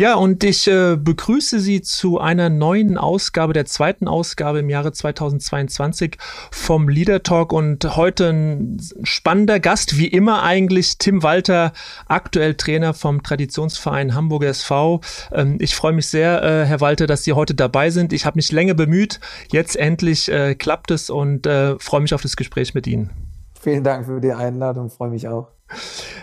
Ja, und ich äh, begrüße Sie zu einer neuen Ausgabe, der zweiten Ausgabe im Jahre 2022 vom Leader Talk und heute ein spannender Gast, wie immer eigentlich Tim Walter, aktuell Trainer vom Traditionsverein Hamburger SV. Ähm, ich freue mich sehr, äh, Herr Walter, dass Sie heute dabei sind. Ich habe mich länger bemüht, jetzt endlich äh, klappt es und äh, freue mich auf das Gespräch mit Ihnen. Vielen Dank für die Einladung, freue mich auch.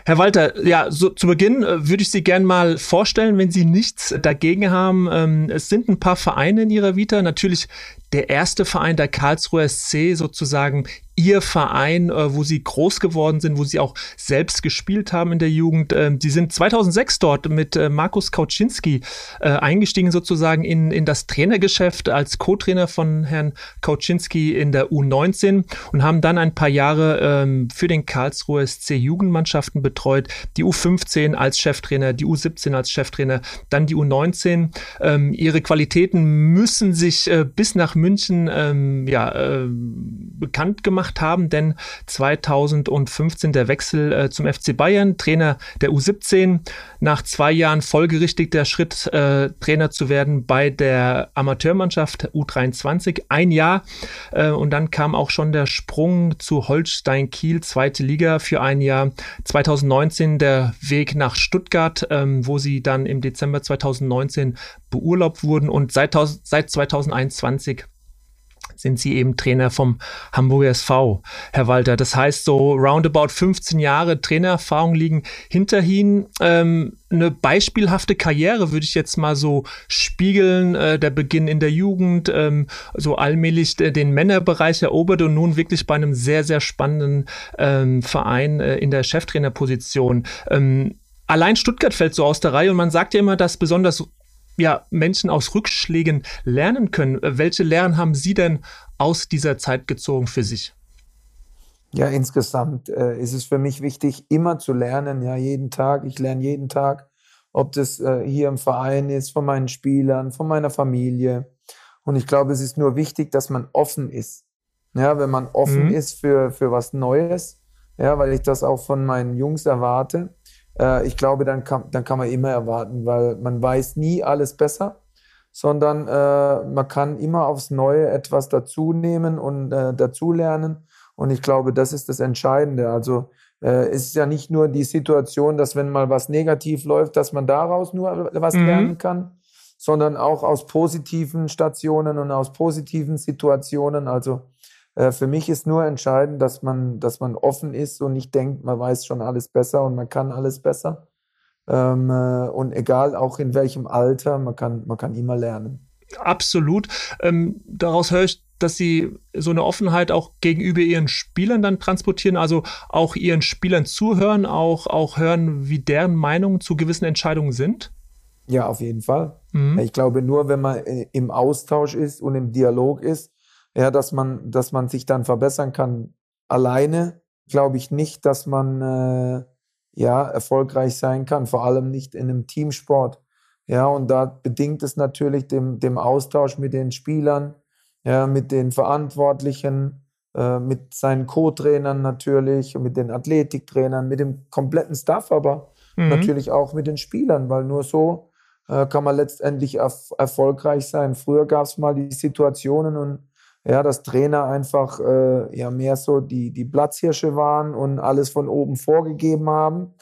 Herr Walter, ja, so zu Beginn äh, würde ich Sie gerne mal vorstellen, wenn Sie nichts dagegen haben. Ähm, es sind ein paar Vereine in Ihrer Vita. Natürlich der erste Verein, der Karlsruher SC, sozusagen ihr Verein, äh, wo sie groß geworden sind, wo sie auch selbst gespielt haben in der Jugend. Ähm, sie sind 2006 dort mit äh, Markus Kauczynski äh, eingestiegen sozusagen in, in das Trainergeschäft als Co-Trainer von Herrn Kauczynski in der U19 und haben dann ein paar Jahre ähm, für den Karlsruher SC Jugendmannschaften betreut, die U15 als Cheftrainer, die U17 als Cheftrainer, dann die U19. Ähm, ihre Qualitäten müssen sich äh, bis nach München ähm, ja, äh, bekannt gemacht haben, denn 2015 der Wechsel äh, zum FC Bayern, Trainer der U17, nach zwei Jahren folgerichtig der Schritt, äh, Trainer zu werden bei der Amateurmannschaft U23, ein Jahr äh, und dann kam auch schon der Sprung zu Holstein Kiel, zweite Liga für ein Jahr. 2019 der Weg nach Stuttgart, ähm, wo sie dann im Dezember 2019 beurlaubt wurden. Und seit, seit 2021 sind Sie eben Trainer vom Hamburger SV, Herr Walter. Das heißt, so roundabout 15 Jahre Trainererfahrung liegen hinter Ihnen. Ähm, eine beispielhafte Karriere würde ich jetzt mal so spiegeln. Äh, der Beginn in der Jugend, ähm, so allmählich den Männerbereich erobert und nun wirklich bei einem sehr, sehr spannenden ähm, Verein äh, in der Cheftrainerposition. Ähm, allein Stuttgart fällt so aus der Reihe und man sagt ja immer, dass besonders ja, Menschen aus Rückschlägen lernen können. Welche Lehren haben Sie denn aus dieser Zeit gezogen für sich? Ja, insgesamt äh, ist es für mich wichtig, immer zu lernen, ja, jeden Tag. Ich lerne jeden Tag, ob das äh, hier im Verein ist, von meinen Spielern, von meiner Familie. Und ich glaube, es ist nur wichtig, dass man offen ist. Ja, wenn man offen mhm. ist für, für was Neues, ja, weil ich das auch von meinen Jungs erwarte, äh, ich glaube, dann kann, dann kann man immer erwarten, weil man weiß nie alles besser, sondern äh, man kann immer aufs Neue etwas dazunehmen und äh, dazulernen. Und ich glaube, das ist das Entscheidende. Also äh, es ist ja nicht nur die Situation, dass wenn mal was negativ läuft, dass man daraus nur was mhm. lernen kann, sondern auch aus positiven Stationen und aus positiven Situationen. Also für mich ist nur entscheidend, dass man, dass man offen ist und nicht denkt, man weiß schon alles besser und man kann alles besser. Ähm, äh, und egal auch in welchem Alter, man kann, man kann immer lernen. Absolut. Ähm, daraus höre ich, dass sie so eine Offenheit auch gegenüber ihren Spielern dann transportieren, also auch ihren Spielern zuhören, auch, auch hören, wie deren Meinungen zu gewissen Entscheidungen sind? Ja, auf jeden Fall. Mhm. Ich glaube, nur wenn man äh, im Austausch ist und im Dialog ist, ja, dass man, dass man sich dann verbessern kann. Alleine glaube ich nicht, dass man äh, ja erfolgreich sein kann, vor allem nicht in einem Teamsport. Ja, und da bedingt es natürlich dem, dem Austausch mit den Spielern, ja, mit den Verantwortlichen, äh, mit seinen Co-Trainern natürlich, mit den Athletiktrainern, mit dem kompletten Staff, aber mhm. natürlich auch mit den Spielern, weil nur so äh, kann man letztendlich erf erfolgreich sein. Früher gab es mal die Situationen und ja, dass Trainer einfach äh, ja mehr so die, die Platzhirsche waren und alles von oben vorgegeben haben.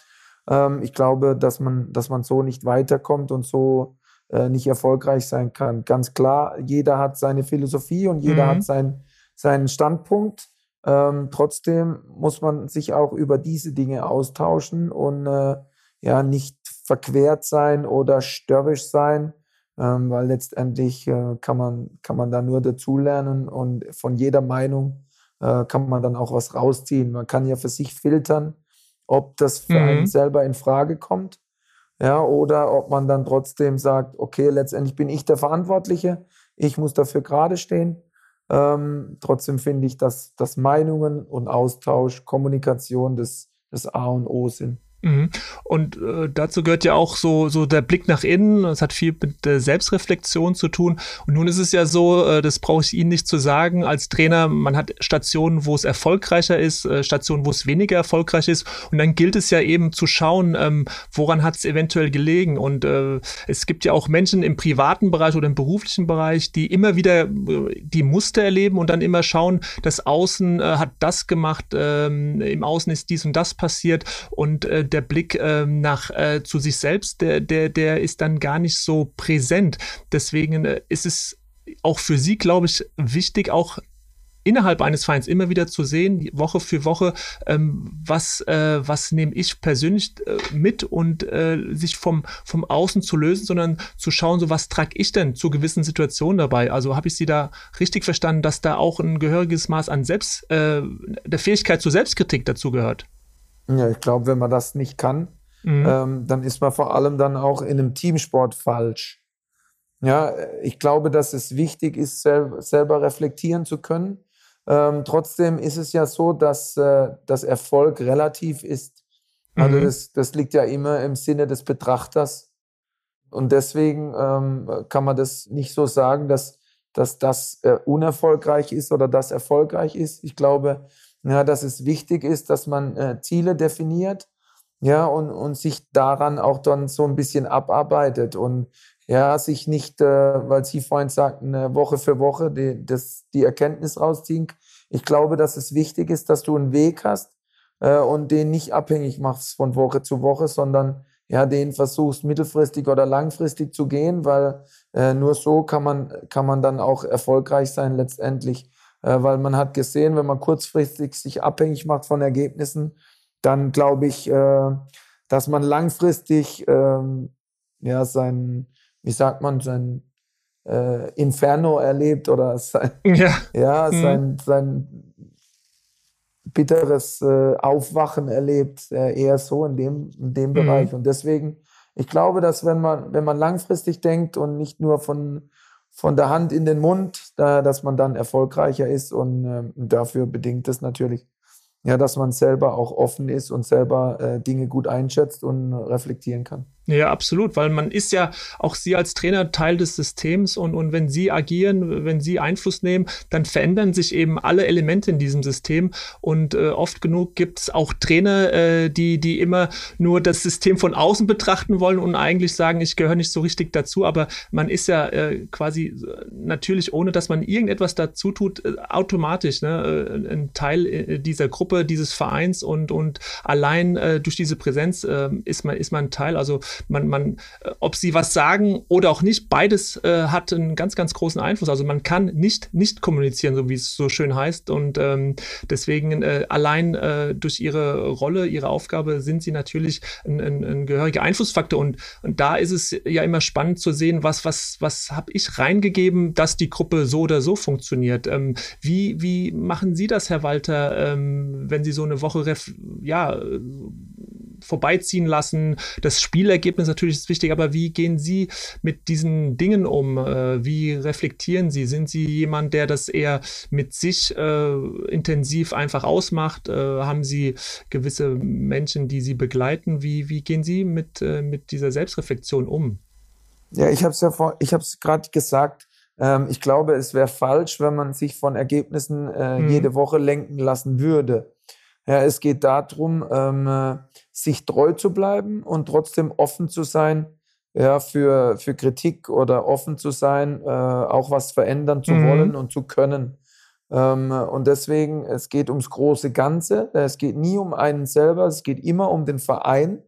Ähm, ich glaube, dass man, dass man so nicht weiterkommt und so äh, nicht erfolgreich sein kann. Ganz klar, jeder hat seine Philosophie und jeder mhm. hat sein, seinen Standpunkt. Ähm, trotzdem muss man sich auch über diese Dinge austauschen und äh, ja nicht verquert sein oder störrisch sein ähm, weil letztendlich äh, kann, man, kann man da nur dazulernen und von jeder Meinung äh, kann man dann auch was rausziehen. Man kann ja für sich filtern, ob das für mhm. einen selber in Frage kommt. Ja, oder ob man dann trotzdem sagt, okay, letztendlich bin ich der Verantwortliche, ich muss dafür gerade stehen. Ähm, trotzdem finde ich, dass, dass Meinungen und Austausch, Kommunikation das, das A und O sind. Mhm. Und äh, dazu gehört ja auch so, so der Blick nach innen. Das hat viel mit der Selbstreflexion zu tun. Und nun ist es ja so, äh, das brauche ich Ihnen nicht zu sagen, als Trainer, man hat Stationen, wo es erfolgreicher ist, äh, Stationen, wo es weniger erfolgreich ist. Und dann gilt es ja eben zu schauen, ähm, woran hat es eventuell gelegen. Und äh, es gibt ja auch Menschen im privaten Bereich oder im beruflichen Bereich, die immer wieder äh, die Muster erleben und dann immer schauen, das Außen äh, hat das gemacht, ähm, im Außen ist dies und das passiert. Und äh, der Blick ähm, nach äh, zu sich selbst, der, der, der ist dann gar nicht so präsent. Deswegen äh, ist es auch für Sie, glaube ich, wichtig, auch innerhalb eines Vereins immer wieder zu sehen, Woche für Woche, ähm, was, äh, was nehme ich persönlich äh, mit und äh, sich vom, vom Außen zu lösen, sondern zu schauen, so was trage ich denn zu gewissen Situationen dabei. Also habe ich Sie da richtig verstanden, dass da auch ein gehöriges Maß an Selbst, äh, der Fähigkeit zur Selbstkritik dazu gehört? Ja, ich glaube, wenn man das nicht kann, mhm. ähm, dann ist man vor allem dann auch in einem Teamsport falsch. Ja, ich glaube, dass es wichtig ist, sel selber reflektieren zu können. Ähm, trotzdem ist es ja so, dass äh, das Erfolg relativ ist. Also mhm. das, das liegt ja immer im Sinne des Betrachters. Und deswegen ähm, kann man das nicht so sagen, dass, dass das äh, unerfolgreich ist oder das erfolgreich ist. Ich glaube, ja, dass es wichtig ist, dass man äh, Ziele definiert, ja, und, und sich daran auch dann so ein bisschen abarbeitet und ja, sich nicht, äh, weil Sie vorhin sagten, äh, Woche für Woche die, das, die Erkenntnis rausziehen. Ich glaube, dass es wichtig ist, dass du einen Weg hast äh, und den nicht abhängig machst von Woche zu Woche, sondern ja, den versuchst mittelfristig oder langfristig zu gehen, weil äh, nur so kann man, kann man dann auch erfolgreich sein letztendlich. Äh, weil man hat gesehen, wenn man kurzfristig sich abhängig macht von Ergebnissen, dann glaube ich, äh, dass man langfristig ähm, ja sein, wie sagt man, sein äh, Inferno erlebt oder sein, ja, ja mhm. sein, sein bitteres Aufwachen erlebt, eher so in dem, in dem mhm. Bereich. Und deswegen, ich glaube, dass wenn man, wenn man langfristig denkt und nicht nur von von der Hand in den Mund, da, dass man dann erfolgreicher ist und äh, dafür bedingt es natürlich, ja, dass man selber auch offen ist und selber äh, Dinge gut einschätzt und reflektieren kann. Ja, absolut, weil man ist ja auch Sie als Trainer Teil des Systems und, und wenn Sie agieren, wenn Sie Einfluss nehmen, dann verändern sich eben alle Elemente in diesem System und äh, oft genug gibt es auch Trainer, äh, die, die immer nur das System von außen betrachten wollen und eigentlich sagen, ich gehöre nicht so richtig dazu, aber man ist ja äh, quasi äh, natürlich, ohne dass man irgendetwas dazu tut, äh, automatisch ne, äh, ein Teil dieser Gruppe, dieses Vereins und, und allein durch diese Präsenz ist, man, ist man Teil, also man, man, äh, ob sie was sagen oder auch nicht, beides äh, hat einen ganz, ganz großen Einfluss. Also man kann nicht nicht kommunizieren, so wie es so schön heißt. Und ähm, deswegen äh, allein äh, durch ihre Rolle, ihre Aufgabe sind sie natürlich ein, ein, ein gehöriger Einflussfaktor. Und, und da ist es ja immer spannend zu sehen, was, was, was habe ich reingegeben, dass die Gruppe so oder so funktioniert. Ähm, wie, wie machen Sie das, Herr Walter, ähm, wenn Sie so eine Woche ja, vorbeiziehen lassen? Das Spielergebnis Ergebnis natürlich ist wichtig, aber wie gehen Sie mit diesen Dingen um? Äh, wie reflektieren Sie? Sind Sie jemand, der das eher mit sich äh, intensiv einfach ausmacht? Äh, haben Sie gewisse Menschen, die Sie begleiten? Wie, wie gehen Sie mit, äh, mit dieser Selbstreflexion um? Ja, ich habe es ja vor, ich habe es gerade gesagt. Ähm, ich glaube, es wäre falsch, wenn man sich von Ergebnissen äh, mhm. jede Woche lenken lassen würde. Ja, es geht darum, ähm, äh, sich treu zu bleiben und trotzdem offen zu sein ja, für, für Kritik oder offen zu sein, äh, auch was verändern zu mhm. wollen und zu können. Ähm, und deswegen, es geht ums große Ganze. Es geht nie um einen selber, es geht immer um den Verein.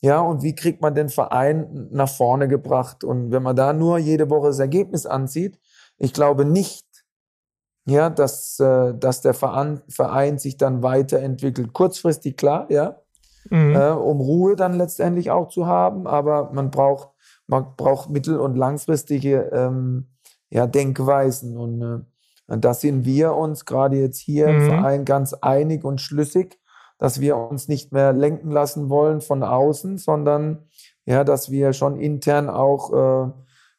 Ja, und wie kriegt man den Verein nach vorne gebracht? Und wenn man da nur jede Woche das Ergebnis ansieht, ich glaube nicht, ja, dass, äh, dass der Verein, Verein sich dann weiterentwickelt. Kurzfristig klar, ja, mhm. äh, um Ruhe dann letztendlich auch zu haben, aber man braucht, man braucht mittel- und langfristige ähm, ja, Denkweisen und äh, da sind wir uns gerade jetzt hier mhm. im Verein ganz einig und schlüssig, dass wir uns nicht mehr lenken lassen wollen von außen, sondern ja, dass wir schon intern auch äh,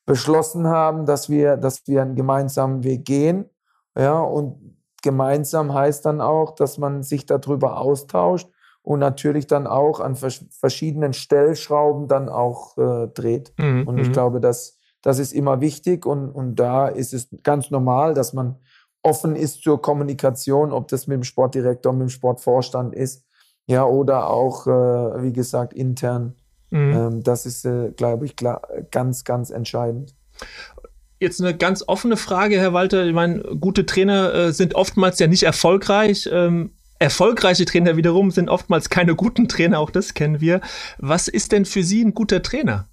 beschlossen haben, dass wir, dass wir einen gemeinsamen Weg gehen. Ja, und gemeinsam heißt dann auch, dass man sich darüber austauscht und natürlich dann auch an verschiedenen Stellschrauben dann auch äh, dreht. Mhm. Und ich mhm. glaube, dass das ist immer wichtig und, und da ist es ganz normal, dass man offen ist zur Kommunikation, ob das mit dem Sportdirektor, mit dem Sportvorstand ist, ja, oder auch, äh, wie gesagt, intern. Mhm. Ähm, das ist, äh, glaube ich, klar, ganz, ganz entscheidend. Jetzt eine ganz offene Frage, Herr Walter. Ich meine, gute Trainer äh, sind oftmals ja nicht erfolgreich. Ähm, erfolgreiche Trainer wiederum sind oftmals keine guten Trainer, auch das kennen wir. Was ist denn für Sie ein guter Trainer?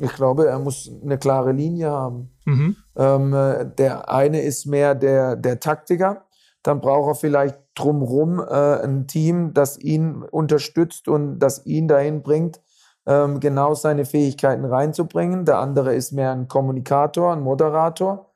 Ich glaube, er muss eine klare Linie haben. Mhm. Ähm, äh, der eine ist mehr der, der Taktiker. Dann braucht er vielleicht drumherum äh, ein Team, das ihn unterstützt und das ihn dahin bringt, ähm, genau seine Fähigkeiten reinzubringen. Der andere ist mehr ein Kommunikator, ein Moderator.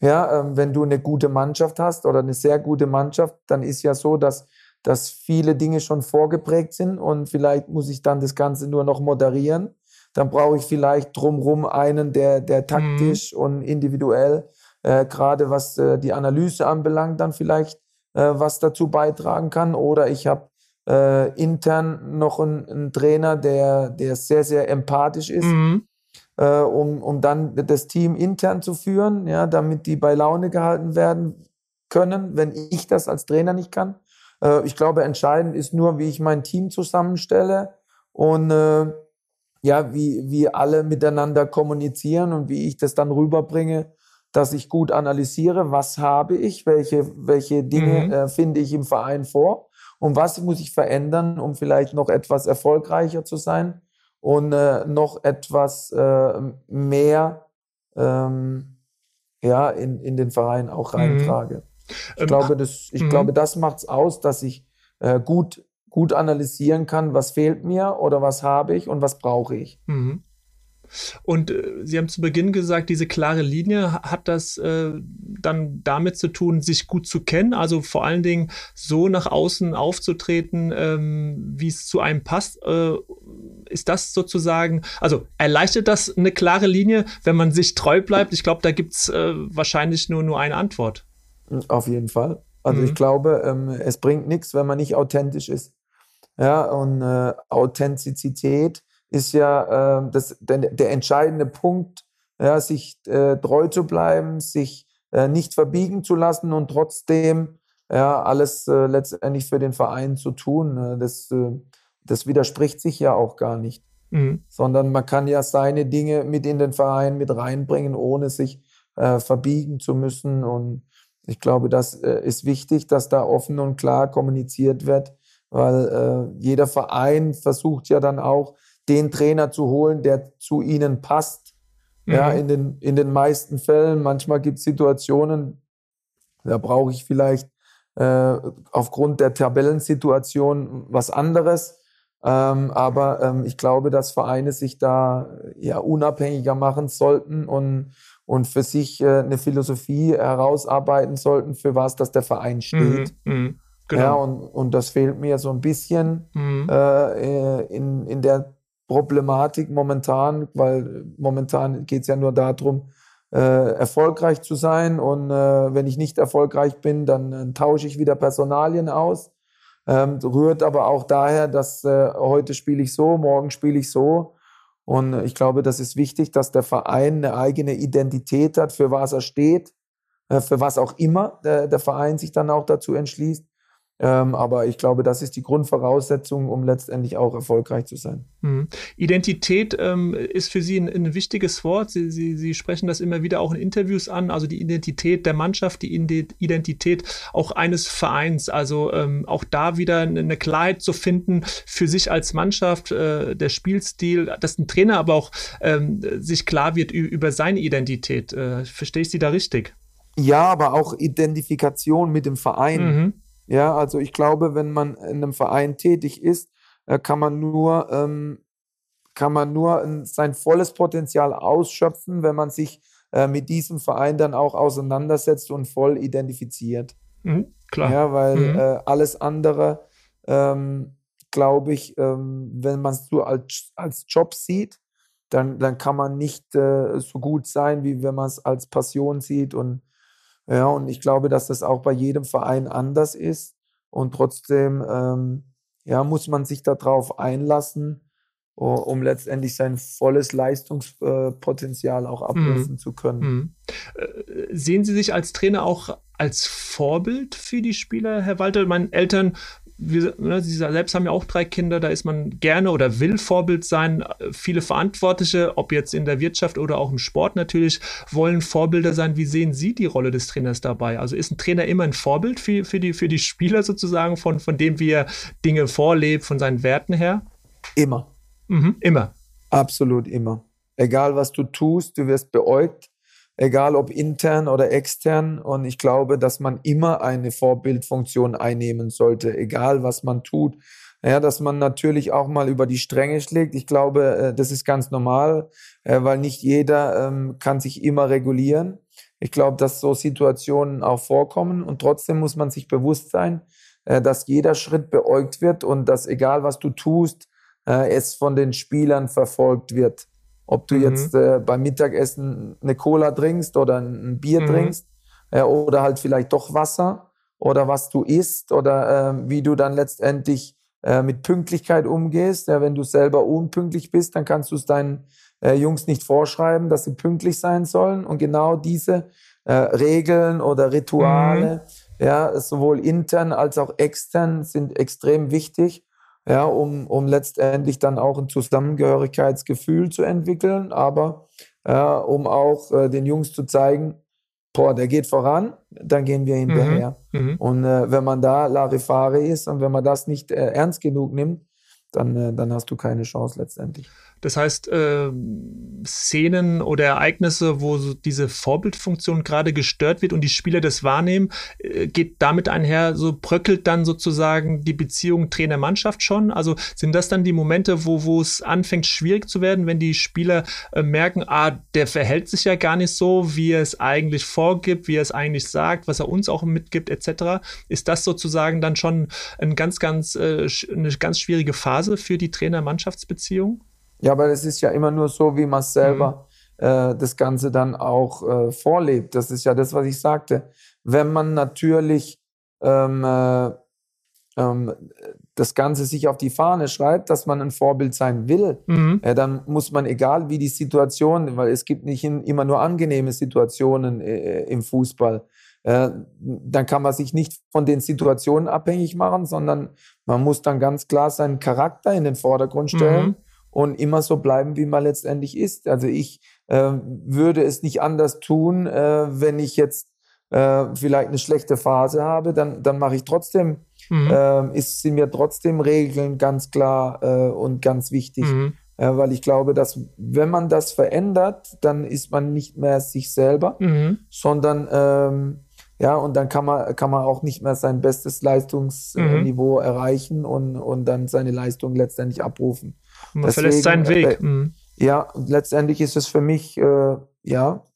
Ja, ähm, wenn du eine gute Mannschaft hast oder eine sehr gute Mannschaft, dann ist ja so, dass, dass viele Dinge schon vorgeprägt sind und vielleicht muss ich dann das Ganze nur noch moderieren. Dann brauche ich vielleicht drumherum einen, der, der mhm. taktisch mhm. und individuell, äh, gerade was äh, die Analyse anbelangt, dann vielleicht äh, was dazu beitragen kann. Oder ich habe äh, intern noch einen, einen, Trainer, der, der sehr, sehr empathisch ist, mhm. äh, um, um dann das Team intern zu führen, ja, damit die bei Laune gehalten werden können, wenn ich das als Trainer nicht kann. Äh, ich glaube, entscheidend ist nur, wie ich mein Team zusammenstelle und äh, ja, wie, wie alle miteinander kommunizieren und wie ich das dann rüberbringe dass ich gut analysiere, was habe ich, welche, welche Dinge mhm. äh, finde ich im Verein vor und was muss ich verändern, um vielleicht noch etwas erfolgreicher zu sein und äh, noch etwas äh, mehr ähm, ja, in, in den Verein auch mhm. reintrage. Ich, ähm, glaube, das, ich mhm. glaube, das macht es aus, dass ich äh, gut, gut analysieren kann, was fehlt mir oder was habe ich und was brauche ich. Mhm. Und äh, Sie haben zu Beginn gesagt, diese klare Linie hat das äh, dann damit zu tun, sich gut zu kennen, also vor allen Dingen so nach außen aufzutreten, ähm, wie es zu einem passt. Äh, ist das sozusagen, also erleichtert das eine klare Linie, wenn man sich treu bleibt? Ich glaube, da gibt es äh, wahrscheinlich nur, nur eine Antwort. Auf jeden Fall. Also mhm. ich glaube, ähm, es bringt nichts, wenn man nicht authentisch ist. Ja, und äh, Authentizität ist ja äh, das, der, der, entscheidende Punkt, ja, sich äh, treu zu bleiben, sich äh, nicht verbiegen zu lassen und trotzdem ja, alles äh, letztendlich für den Verein zu tun. Ne? Das, äh, das widerspricht sich ja auch gar nicht. Mhm. Sondern man kann ja seine Dinge mit in den Verein mit reinbringen, ohne sich äh, verbiegen zu müssen. Und ich glaube, das ist wichtig, dass da offen und klar kommuniziert wird, weil jeder Verein versucht ja dann auch, den Trainer zu holen, der zu ihnen passt. Mhm. Ja, in den, in den meisten Fällen. Manchmal gibt es Situationen, da brauche ich vielleicht äh, aufgrund der Tabellensituation was anderes. Ähm, aber ähm, ich glaube, dass Vereine sich da ja unabhängiger machen sollten und, und für sich äh, eine Philosophie herausarbeiten sollten, für was dass der Verein steht. Mhm, mh, genau. Ja, und, und das fehlt mir so ein bisschen mhm. äh, in, in der Problematik momentan, weil momentan geht es ja nur darum, äh, erfolgreich zu sein. Und äh, wenn ich nicht erfolgreich bin, dann äh, tausche ich wieder Personalien aus. Ähm, rührt aber auch daher, dass äh, heute spiele ich so, morgen spiele ich so. Und ich glaube, das ist wichtig, dass der Verein eine eigene Identität hat, für was er steht, äh, für was auch immer der, der Verein sich dann auch dazu entschließt. Ähm, aber ich glaube, das ist die Grundvoraussetzung, um letztendlich auch erfolgreich zu sein. Mhm. Identität ähm, ist für Sie ein, ein wichtiges Wort. Sie, Sie, Sie, sprechen das immer wieder auch in Interviews an. Also die Identität der Mannschaft, die Identität auch eines Vereins. Also ähm, auch da wieder eine Klarheit zu finden für sich als Mannschaft, äh, der Spielstil, dass ein Trainer aber auch ähm, sich klar wird über seine Identität. Äh, verstehe ich Sie da richtig? Ja, aber auch Identifikation mit dem Verein. Mhm ja, also ich glaube, wenn man in einem Verein tätig ist, äh, kann man nur, ähm, kann man nur sein volles Potenzial ausschöpfen, wenn man sich äh, mit diesem Verein dann auch auseinandersetzt und voll identifiziert. Mhm, klar. Ja, weil mhm. äh, alles andere ähm, glaube ich, ähm, wenn man es so als, als Job sieht, dann, dann kann man nicht äh, so gut sein, wie wenn man es als Passion sieht. Und ja, und ich glaube, dass das auch bei jedem Verein anders ist. Und trotzdem ähm, ja, muss man sich darauf einlassen, um letztendlich sein volles Leistungspotenzial auch abrufen mhm. zu können. Mhm. Äh, sehen Sie sich als Trainer auch als Vorbild für die Spieler, Herr Walter? Meine Eltern wir, ne, Sie selbst haben ja auch drei Kinder, da ist man gerne oder will Vorbild sein. Viele Verantwortliche, ob jetzt in der Wirtschaft oder auch im Sport natürlich, wollen Vorbilder sein. Wie sehen Sie die Rolle des Trainers dabei? Also ist ein Trainer immer ein Vorbild für, für, die, für die Spieler sozusagen, von, von dem wir Dinge vorlebt, von seinen Werten her? Immer. Mhm, immer. Absolut immer. Egal was du tust, du wirst beäugt egal ob intern oder extern. Und ich glaube, dass man immer eine Vorbildfunktion einnehmen sollte, egal was man tut. Ja, dass man natürlich auch mal über die Stränge schlägt. Ich glaube, äh, das ist ganz normal, äh, weil nicht jeder ähm, kann sich immer regulieren. Ich glaube, dass so Situationen auch vorkommen und trotzdem muss man sich bewusst sein, äh, dass jeder Schritt beäugt wird und dass egal was du tust, es von den Spielern verfolgt wird. Ob du mhm. jetzt äh, beim Mittagessen eine Cola trinkst oder ein Bier mhm. trinkst äh, oder halt vielleicht doch Wasser oder was du isst oder äh, wie du dann letztendlich äh, mit Pünktlichkeit umgehst. Ja, wenn du selber unpünktlich bist, dann kannst du es deinen äh, Jungs nicht vorschreiben, dass sie pünktlich sein sollen. Und genau diese äh, Regeln oder Rituale, mhm. ja, sowohl intern als auch extern sind extrem wichtig ja, um, um letztendlich dann auch ein Zusammengehörigkeitsgefühl zu entwickeln, aber äh, um auch äh, den Jungs zu zeigen, boah, der geht voran, dann gehen wir hinterher. Mhm. Mhm. Und äh, wenn man da Larifare ist und wenn man das nicht äh, ernst genug nimmt, dann, äh, dann hast du keine Chance letztendlich. Das heißt, äh, Szenen oder Ereignisse, wo so diese Vorbildfunktion gerade gestört wird und die Spieler das wahrnehmen, äh, geht damit einher, so bröckelt dann sozusagen die Beziehung Trainer-Mannschaft schon? Also sind das dann die Momente, wo, es anfängt schwierig zu werden, wenn die Spieler äh, merken, ah, der verhält sich ja gar nicht so, wie er es eigentlich vorgibt, wie er es eigentlich sagt, was er uns auch mitgibt, etc. Ist das sozusagen dann schon ein ganz, ganz, äh, eine ganz schwierige Phase für die Trainer-Mannschaftsbeziehung? Ja, aber es ist ja immer nur so, wie man selber mhm. äh, das Ganze dann auch äh, vorlebt. Das ist ja das, was ich sagte. Wenn man natürlich ähm, äh, ähm, das Ganze sich auf die Fahne schreibt, dass man ein Vorbild sein will, mhm. äh, dann muss man, egal wie die Situation, weil es gibt nicht immer nur angenehme Situationen äh, im Fußball, äh, dann kann man sich nicht von den Situationen abhängig machen, sondern man muss dann ganz klar seinen Charakter in den Vordergrund stellen. Mhm und immer so bleiben, wie man letztendlich ist. Also ich äh, würde es nicht anders tun, äh, wenn ich jetzt äh, vielleicht eine schlechte Phase habe, dann, dann mache ich trotzdem, mhm. äh, ist, sind mir trotzdem Regeln ganz klar äh, und ganz wichtig. Mhm. Äh, weil ich glaube, dass wenn man das verändert, dann ist man nicht mehr sich selber, mhm. sondern ähm, ja, und dann kann man, kann man auch nicht mehr sein bestes Leistungsniveau mhm. erreichen und, und dann seine Leistung letztendlich abrufen. Man Deswegen, verlässt seinen Weg. Äh, mhm. Ja, letztendlich ist es für mich äh, ja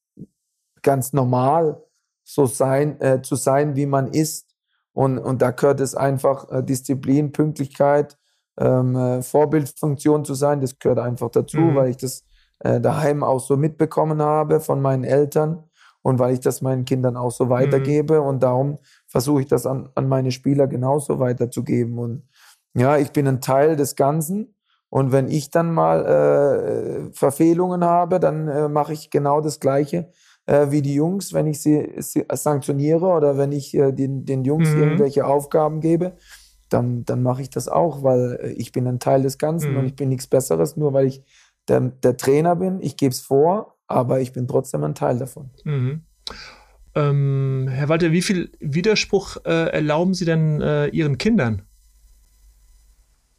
ganz normal, so sein, äh, zu sein, wie man ist. Und, und da gehört es einfach äh, Disziplin, Pünktlichkeit, ähm, äh, Vorbildfunktion zu sein. Das gehört einfach dazu, mhm. weil ich das äh, daheim auch so mitbekommen habe von meinen Eltern und weil ich das meinen Kindern auch so weitergebe. Mhm. Und darum versuche ich das an, an meine Spieler genauso weiterzugeben. Und ja, ich bin ein Teil des Ganzen. Und wenn ich dann mal äh, Verfehlungen habe, dann äh, mache ich genau das Gleiche äh, wie die Jungs, wenn ich sie, sie sanktioniere oder wenn ich äh, den, den Jungs mhm. irgendwelche Aufgaben gebe, dann, dann mache ich das auch, weil äh, ich bin ein Teil des Ganzen mhm. und ich bin nichts Besseres, nur weil ich der, der Trainer bin. Ich gebe es vor, aber ich bin trotzdem ein Teil davon. Mhm. Ähm, Herr Walter, wie viel Widerspruch äh, erlauben Sie denn Ihren Kindern?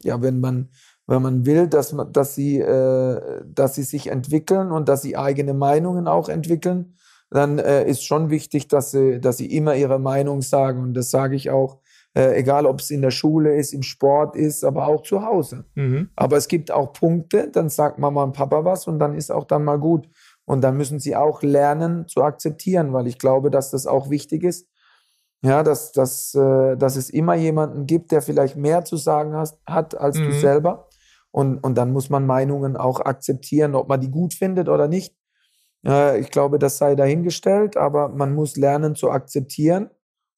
Ja, wenn man wenn man will, dass, man, dass, sie, äh, dass sie sich entwickeln und dass sie eigene Meinungen auch entwickeln, dann äh, ist schon wichtig, dass sie, dass sie immer ihre Meinung sagen. Und das sage ich auch, äh, egal ob es in der Schule ist, im Sport ist, aber auch zu Hause. Mhm. Aber es gibt auch Punkte, dann sagt Mama und Papa was und dann ist auch dann mal gut. Und dann müssen sie auch lernen zu akzeptieren, weil ich glaube, dass das auch wichtig ist, Ja, dass, dass, äh, dass es immer jemanden gibt, der vielleicht mehr zu sagen hast, hat als mhm. du selber. Und, und dann muss man Meinungen auch akzeptieren, ob man die gut findet oder nicht. Äh, ich glaube, das sei dahingestellt, aber man muss lernen zu akzeptieren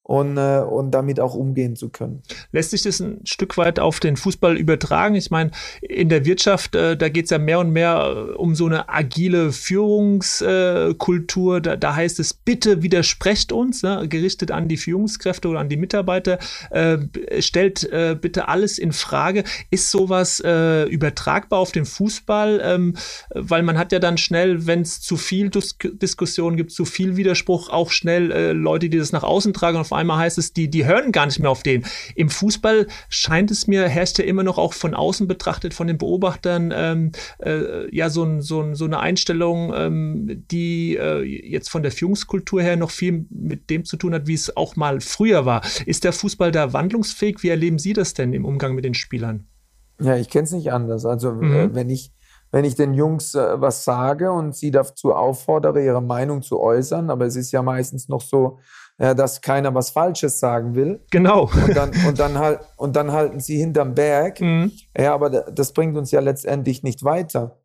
und, äh, und damit auch umgehen zu können. Lässt sich das ein Stück weit auf den Fußball übertragen? Ich meine, in der Wirtschaft, äh, da geht es ja mehr und mehr äh, um so eine agile Führungskultur. Da, da heißt es, bitte widersprecht uns, ne, gerichtet an die Führungskräfte oder an die Mitarbeiter, äh, stellt äh, bitte alles in Frage. Ist sowas äh, übertragbar auf den Fußball? Ähm, weil man hat ja dann schnell, wenn es zu viel Dis Diskussion gibt, zu viel Widerspruch, auch schnell Leute, die das nach außen tragen und auf einmal heißt es, die, die hören gar nicht mehr auf den. Im Fußball scheint es mir, herrscht ja immer noch auch von außen betrachtet, von den Beobachtern, ähm, äh, ja, so, ein, so, ein, so eine Einstellung, ähm, die äh, jetzt von der Führungskultur her noch viel mit dem zu tun hat, wie es auch mal früher war. Ist der Fußball da wandlungsfähig? Wie erleben Sie das denn im Umgang mit den Spielern? Ja, ich kenne es nicht anders. Also, mhm. äh, wenn ich wenn ich den Jungs äh, was sage und sie dazu auffordere, ihre Meinung zu äußern, aber es ist ja meistens noch so, dass keiner was Falsches sagen will. Genau. Und dann, und dann, halt, und dann halten sie hinterm Berg. Mhm. Ja, aber das bringt uns ja letztendlich nicht weiter.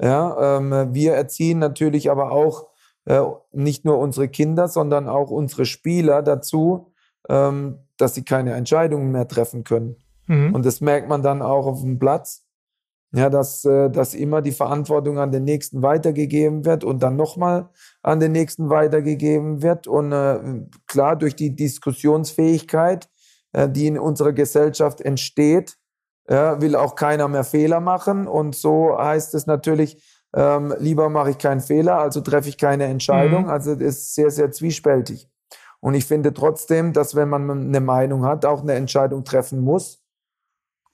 Ja, ähm, wir erziehen natürlich aber auch äh, nicht nur unsere Kinder, sondern auch unsere Spieler dazu, ähm, dass sie keine Entscheidungen mehr treffen können. Mhm. Und das merkt man dann auch auf dem Platz ja, dass, äh, dass immer die Verantwortung an den Nächsten weitergegeben wird und dann nochmal an den Nächsten weitergegeben wird. Und äh, klar, durch die Diskussionsfähigkeit, äh, die in unserer Gesellschaft entsteht, äh, will auch keiner mehr Fehler machen. Und so heißt es natürlich, ähm, lieber mache ich keinen Fehler, also treffe ich keine Entscheidung. Mhm. Also das ist sehr, sehr zwiespältig. Und ich finde trotzdem, dass wenn man eine Meinung hat, auch eine Entscheidung treffen muss.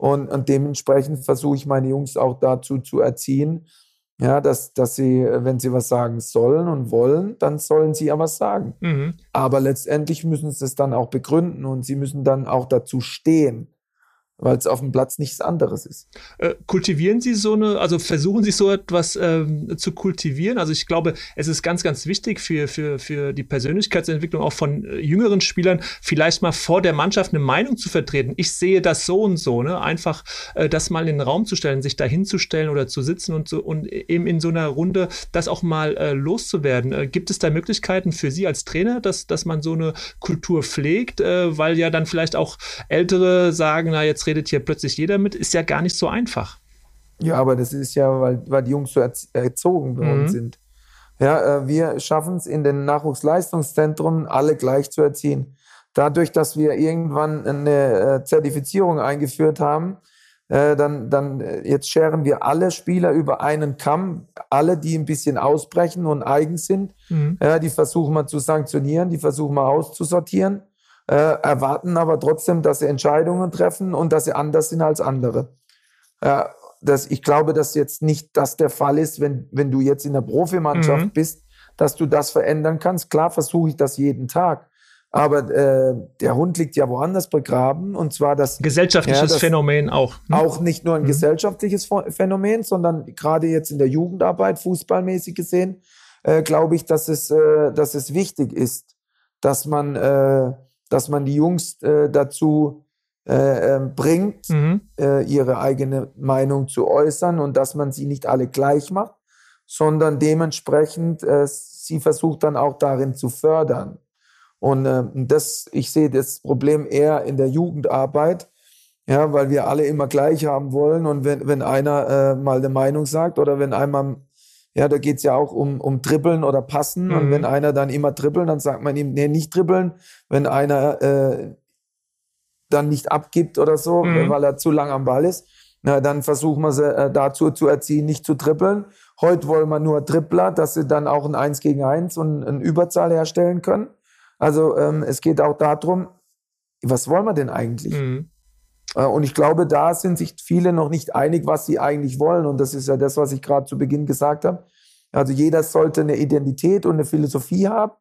Und, und dementsprechend versuche ich meine Jungs auch dazu zu erziehen, ja, dass, dass sie, wenn sie was sagen sollen und wollen, dann sollen sie ja was sagen. Mhm. Aber letztendlich müssen sie es dann auch begründen und sie müssen dann auch dazu stehen weil es auf dem Platz nichts anderes ist. Äh, kultivieren Sie so eine, also versuchen Sie so etwas ähm, zu kultivieren? Also ich glaube, es ist ganz, ganz wichtig für, für, für die Persönlichkeitsentwicklung auch von äh, jüngeren Spielern, vielleicht mal vor der Mannschaft eine Meinung zu vertreten. Ich sehe das so und so, ne? Einfach äh, das mal in den Raum zu stellen, sich da hinzustellen oder zu sitzen und, so, und eben in so einer Runde das auch mal äh, loszuwerden. Äh, gibt es da Möglichkeiten für Sie als Trainer, dass, dass man so eine Kultur pflegt? Äh, weil ja dann vielleicht auch Ältere sagen, na jetzt redet hier plötzlich jeder mit, ist ja gar nicht so einfach. Ja, aber das ist ja, weil, weil die Jungs so erzogen worden mhm. sind. Ja, äh, wir schaffen es in den Nachwuchsleistungszentren alle gleich zu erziehen. Dadurch, dass wir irgendwann eine äh, Zertifizierung eingeführt haben, äh, dann, dann jetzt scheren wir alle Spieler über einen Kamm, alle, die ein bisschen ausbrechen und eigen sind, mhm. ja, die versuchen wir zu sanktionieren, die versuchen wir auszusortieren äh, erwarten aber trotzdem, dass sie Entscheidungen treffen und dass sie anders sind als andere. Äh, das, ich glaube, dass jetzt nicht das der Fall ist, wenn, wenn du jetzt in der Profimannschaft mhm. bist, dass du das verändern kannst. Klar versuche ich das jeden Tag. Aber äh, der Hund liegt ja woanders begraben und zwar das gesellschaftliches ja, das Phänomen auch. Ne? Auch nicht nur ein mhm. gesellschaftliches Phänomen, sondern gerade jetzt in der Jugendarbeit, fußballmäßig gesehen, äh, glaube ich, dass es, äh, dass es wichtig ist, dass man äh, dass man die Jungs äh, dazu äh, ähm, bringt, mhm. äh, ihre eigene Meinung zu äußern und dass man sie nicht alle gleich macht, sondern dementsprechend äh, sie versucht dann auch darin zu fördern. Und äh, das, ich sehe das Problem eher in der Jugendarbeit, ja, weil wir alle immer gleich haben wollen und wenn, wenn einer äh, mal eine Meinung sagt oder wenn einmal ja, da geht's ja auch um, um Dribbeln oder Passen. Mhm. Und wenn einer dann immer dribbeln, dann sagt man ihm, nee, nicht dribbeln. Wenn einer äh, dann nicht abgibt oder so, mhm. weil er zu lang am Ball ist, na, dann versuchen wir sie äh, dazu zu erziehen, nicht zu dribbeln. Heute wollen wir nur Dribbler, dass sie dann auch ein Eins gegen Eins und eine Überzahl herstellen können. Also ähm, es geht auch darum, was wollen wir denn eigentlich? Mhm. Äh, und ich glaube, da sind sich viele noch nicht einig, was sie eigentlich wollen. Und das ist ja das, was ich gerade zu Beginn gesagt habe. Also jeder sollte eine Identität und eine Philosophie haben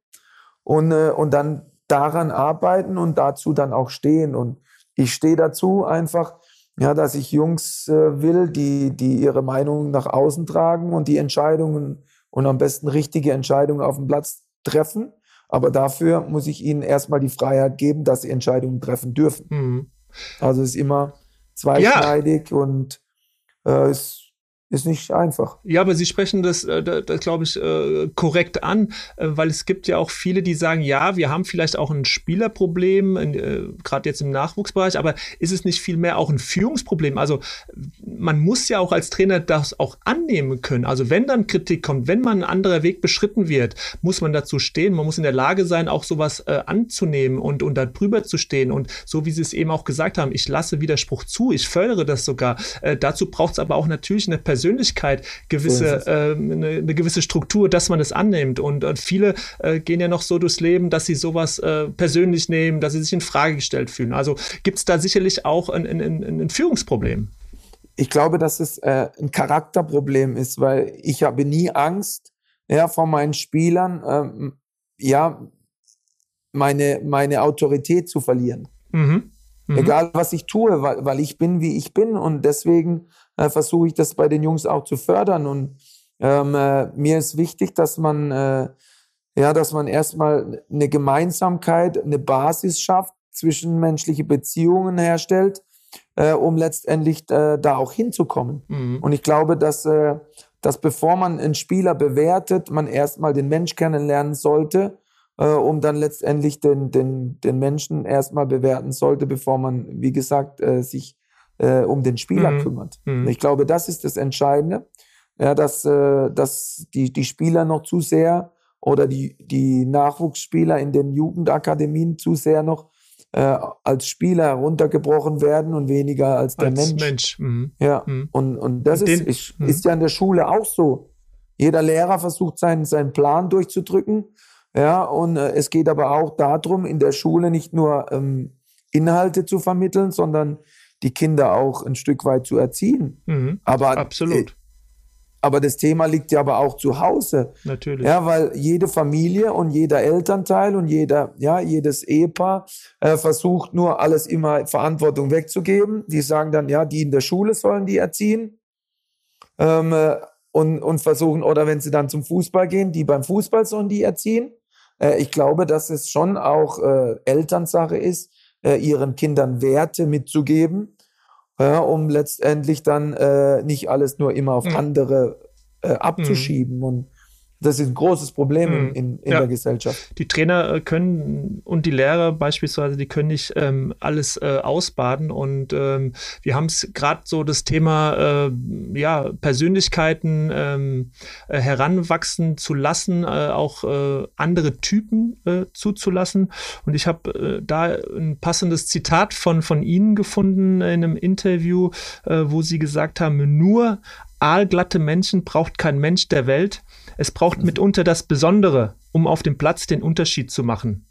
und, äh, und dann daran arbeiten und dazu dann auch stehen. Und ich stehe dazu einfach, ja, dass ich Jungs äh, will, die, die ihre Meinung nach außen tragen und die Entscheidungen und am besten richtige Entscheidungen auf dem Platz treffen. Aber dafür muss ich ihnen erstmal die Freiheit geben, dass sie Entscheidungen treffen dürfen. Mhm. Also es ist immer zweischneidig ja. und äh, es ist nicht einfach. Ja, aber Sie sprechen das, äh, das, glaube ich, äh, korrekt an, äh, weil es gibt ja auch viele, die sagen, ja, wir haben vielleicht auch ein Spielerproblem, gerade jetzt im Nachwuchsbereich, aber ist es nicht vielmehr auch ein Führungsproblem? Also man muss ja auch als Trainer das auch annehmen können. Also wenn dann Kritik kommt, wenn man ein anderer Weg beschritten wird, muss man dazu stehen. Man muss in der Lage sein, auch sowas anzunehmen und, und da drüber zu stehen. Und so wie Sie es eben auch gesagt haben, ich lasse Widerspruch zu, ich fördere das sogar. Dazu braucht es aber auch natürlich eine Persönlichkeit Persönlichkeit gewisse, so äh, eine, eine, gewisse Struktur, dass man es annimmt. Und, und viele äh, gehen ja noch so durchs Leben, dass sie sowas äh, persönlich nehmen, dass sie sich in Frage gestellt fühlen. Also gibt es da sicherlich auch ein, ein, ein, ein Führungsproblem. Ich glaube, dass es äh, ein Charakterproblem ist, weil ich habe nie Angst ja, vor meinen Spielern, ähm, ja, meine, meine Autorität zu verlieren. Mhm. Mhm. Egal, was ich tue, weil, weil ich bin, wie ich bin. Und deswegen äh, versuche ich das bei den Jungs auch zu fördern. Und ähm, äh, mir ist wichtig, dass man, äh, ja, dass man erstmal eine Gemeinsamkeit, eine Basis schafft, zwischenmenschliche Beziehungen herstellt, äh, um letztendlich äh, da auch hinzukommen. Mhm. Und ich glaube, dass, äh, dass bevor man einen Spieler bewertet, man erstmal den Mensch kennenlernen sollte, um dann letztendlich den, den, den Menschen erstmal bewerten sollte, bevor man, wie gesagt, äh, sich äh, um den Spieler mhm. kümmert. Mhm. Ich glaube, das ist das Entscheidende, ja, dass, äh, dass die, die Spieler noch zu sehr oder die, die Nachwuchsspieler in den Jugendakademien zu sehr noch äh, als Spieler heruntergebrochen werden und weniger als der als Mensch. Mensch. Mhm. Ja, mhm. und, und das ist, ist, mhm. ist ja in der Schule auch so. Jeder Lehrer versucht seinen, seinen Plan durchzudrücken. Ja, und äh, es geht aber auch darum, in der Schule nicht nur ähm, Inhalte zu vermitteln, sondern die Kinder auch ein Stück weit zu erziehen. Mhm, aber, absolut. Äh, aber das Thema liegt ja aber auch zu Hause. Natürlich. Ja, weil jede Familie und jeder Elternteil und jeder, ja, jedes Ehepaar äh, versucht nur alles immer Verantwortung wegzugeben. Die sagen dann, ja, die in der Schule sollen die erziehen. Ähm, äh, und, und versuchen, oder wenn sie dann zum Fußball gehen, die beim Fußball sollen die erziehen. Äh, ich glaube, dass es schon auch äh, Elternsache ist, äh, ihren Kindern Werte mitzugeben, ja, um letztendlich dann äh, nicht alles nur immer auf mhm. andere äh, abzuschieben. Mhm. Und das ist ein großes Problem mhm. in, in ja. der Gesellschaft. Die Trainer äh, können und die Lehrer beispielsweise, die können nicht ähm, alles äh, ausbaden. Und ähm, wir haben es gerade so das Thema äh, ja, Persönlichkeiten ähm, äh, heranwachsen zu lassen, äh, auch äh, andere Typen zuzulassen. Und ich habe da ein passendes Zitat von, von Ihnen gefunden in einem Interview, wo Sie gesagt haben, nur aalglatte Menschen braucht kein Mensch der Welt. Es braucht mitunter das Besondere, um auf dem Platz den Unterschied zu machen.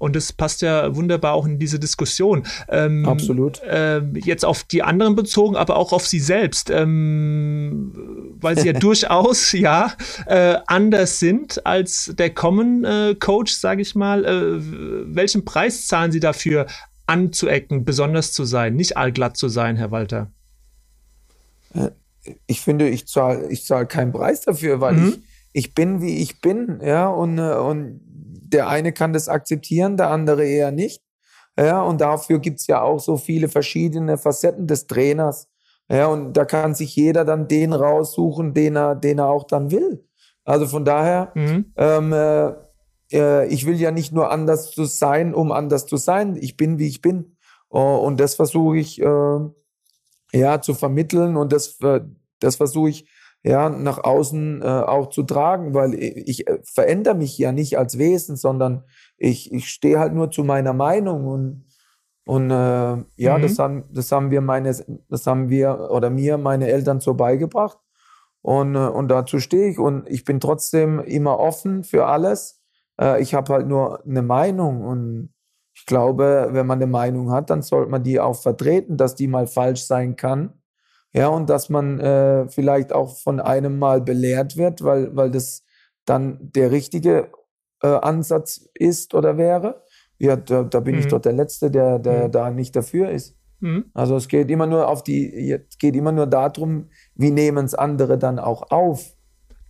Und das passt ja wunderbar auch in diese Diskussion. Ähm, Absolut. Äh, jetzt auf die anderen bezogen, aber auch auf sie selbst, ähm, weil sie ja durchaus ja äh, anders sind als der Common äh, Coach, sage ich mal. Äh, welchen Preis zahlen Sie dafür, anzuecken, besonders zu sein, nicht allglatt zu sein, Herr Walter? Ich finde, ich zahle ich zahl keinen Preis dafür, weil mhm. ich, ich bin, wie ich bin, ja, und, äh, und der eine kann das akzeptieren, der andere eher nicht. Ja, und dafür gibt es ja auch so viele verschiedene Facetten des Trainers. Ja, und da kann sich jeder dann den raussuchen, den er, den er auch dann will. Also von daher, mhm. ähm, äh, äh ich will ja nicht nur anders zu sein, um anders zu sein. Ich bin, wie ich bin. Uh, und das versuche ich, äh, ja, zu vermitteln und das, äh, das versuche ich ja nach außen äh, auch zu tragen, weil ich, ich äh, verändere mich ja nicht als Wesen, sondern ich, ich stehe halt nur zu meiner Meinung und und äh, ja, mhm. das haben das haben wir meine das haben wir oder mir meine Eltern so beigebracht und äh, und dazu stehe ich und ich bin trotzdem immer offen für alles. Äh, ich habe halt nur eine Meinung und ich glaube, wenn man eine Meinung hat, dann sollte man die auch vertreten, dass die mal falsch sein kann. Ja, und dass man äh, vielleicht auch von einem Mal belehrt wird, weil, weil das dann der richtige äh, Ansatz ist oder wäre. Ja, da, da bin mhm. ich doch der Letzte, der, der mhm. da nicht dafür ist. Mhm. Also es geht immer nur auf die, es geht immer nur darum, wie nehmen es andere dann auch auf.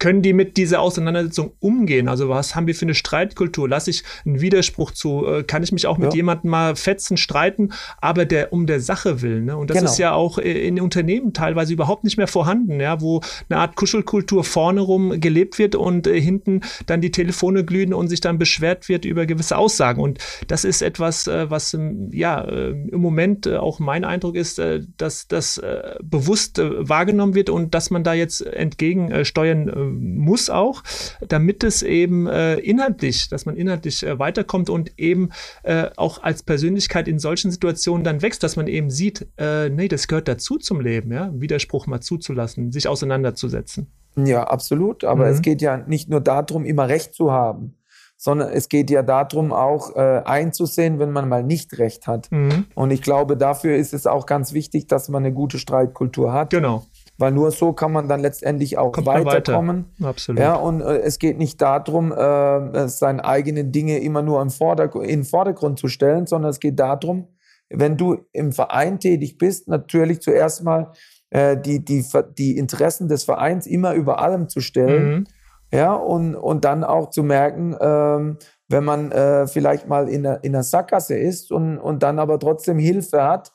Können die mit dieser Auseinandersetzung umgehen? Also was haben wir für eine Streitkultur? Lasse ich einen Widerspruch zu? Äh, kann ich mich auch mit ja. jemandem mal fetzen, streiten, aber der um der Sache will? Ne? Und das genau. ist ja auch in Unternehmen teilweise überhaupt nicht mehr vorhanden, ja, wo eine Art Kuschelkultur vorne rum gelebt wird und äh, hinten dann die Telefone glühen und sich dann beschwert wird über gewisse Aussagen. Und das ist etwas, äh, was ja äh, im Moment äh, auch mein Eindruck ist, dass das bewusst wahrgenommen wird und dass man da jetzt entgegensteuern muss auch, damit es eben äh, inhaltlich, dass man inhaltlich äh, weiterkommt und eben äh, auch als Persönlichkeit in solchen Situationen dann wächst, dass man eben sieht, nee, das gehört dazu zum Leben, ja, Widerspruch mal zuzulassen, sich auseinanderzusetzen. Ja, absolut. Aber mhm. es geht ja nicht nur darum, immer Recht zu haben, sondern es geht ja darum, auch äh, einzusehen, wenn man mal nicht Recht hat. Mhm. Und ich glaube, dafür ist es auch ganz wichtig, dass man eine gute Streitkultur hat. Genau weil nur so kann man dann letztendlich auch Kommt weiterkommen. Weiter. Absolut. Ja, und äh, es geht nicht darum, äh, seine eigenen Dinge immer nur im Vordergrund, in den Vordergrund zu stellen, sondern es geht darum, wenn du im Verein tätig bist, natürlich zuerst mal äh, die, die, die Interessen des Vereins immer über allem zu stellen. Mhm. Ja, und, und dann auch zu merken, ähm, wenn man äh, vielleicht mal in einer, in einer Sackgasse ist und, und dann aber trotzdem Hilfe hat,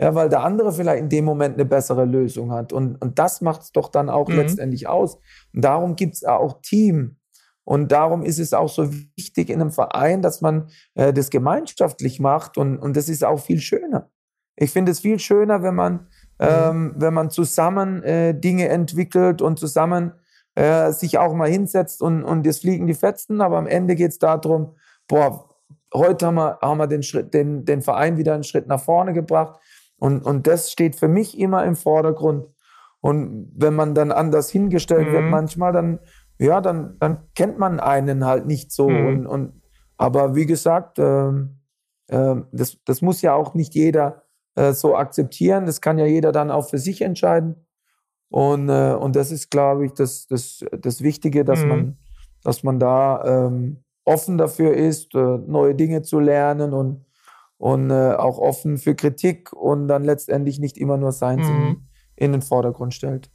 ja, weil der andere vielleicht in dem Moment eine bessere Lösung hat. Und, und das macht es doch dann auch mhm. letztendlich aus. Und darum gibt es auch Team. Und darum ist es auch so wichtig in einem Verein, dass man äh, das gemeinschaftlich macht. Und, und das ist auch viel schöner. Ich finde es viel schöner, wenn man, mhm. ähm, wenn man zusammen äh, Dinge entwickelt und zusammen äh, sich auch mal hinsetzt und, und es fliegen die Fetzen. Aber am Ende geht es darum, boah, heute haben wir, haben wir den, Schritt, den, den Verein wieder einen Schritt nach vorne gebracht. Und, und das steht für mich immer im Vordergrund. Und wenn man dann anders hingestellt mhm. wird, manchmal, dann, ja, dann, dann kennt man einen halt nicht so. Mhm. Und, und, aber wie gesagt, äh, äh, das, das muss ja auch nicht jeder äh, so akzeptieren. Das kann ja jeder dann auch für sich entscheiden. Und, äh, und das ist, glaube ich, das, das, das Wichtige, dass, mhm. man, dass man da ähm, offen dafür ist, äh, neue Dinge zu lernen und und äh, auch offen für Kritik und dann letztendlich nicht immer nur Seins mhm. in, in den Vordergrund stellt.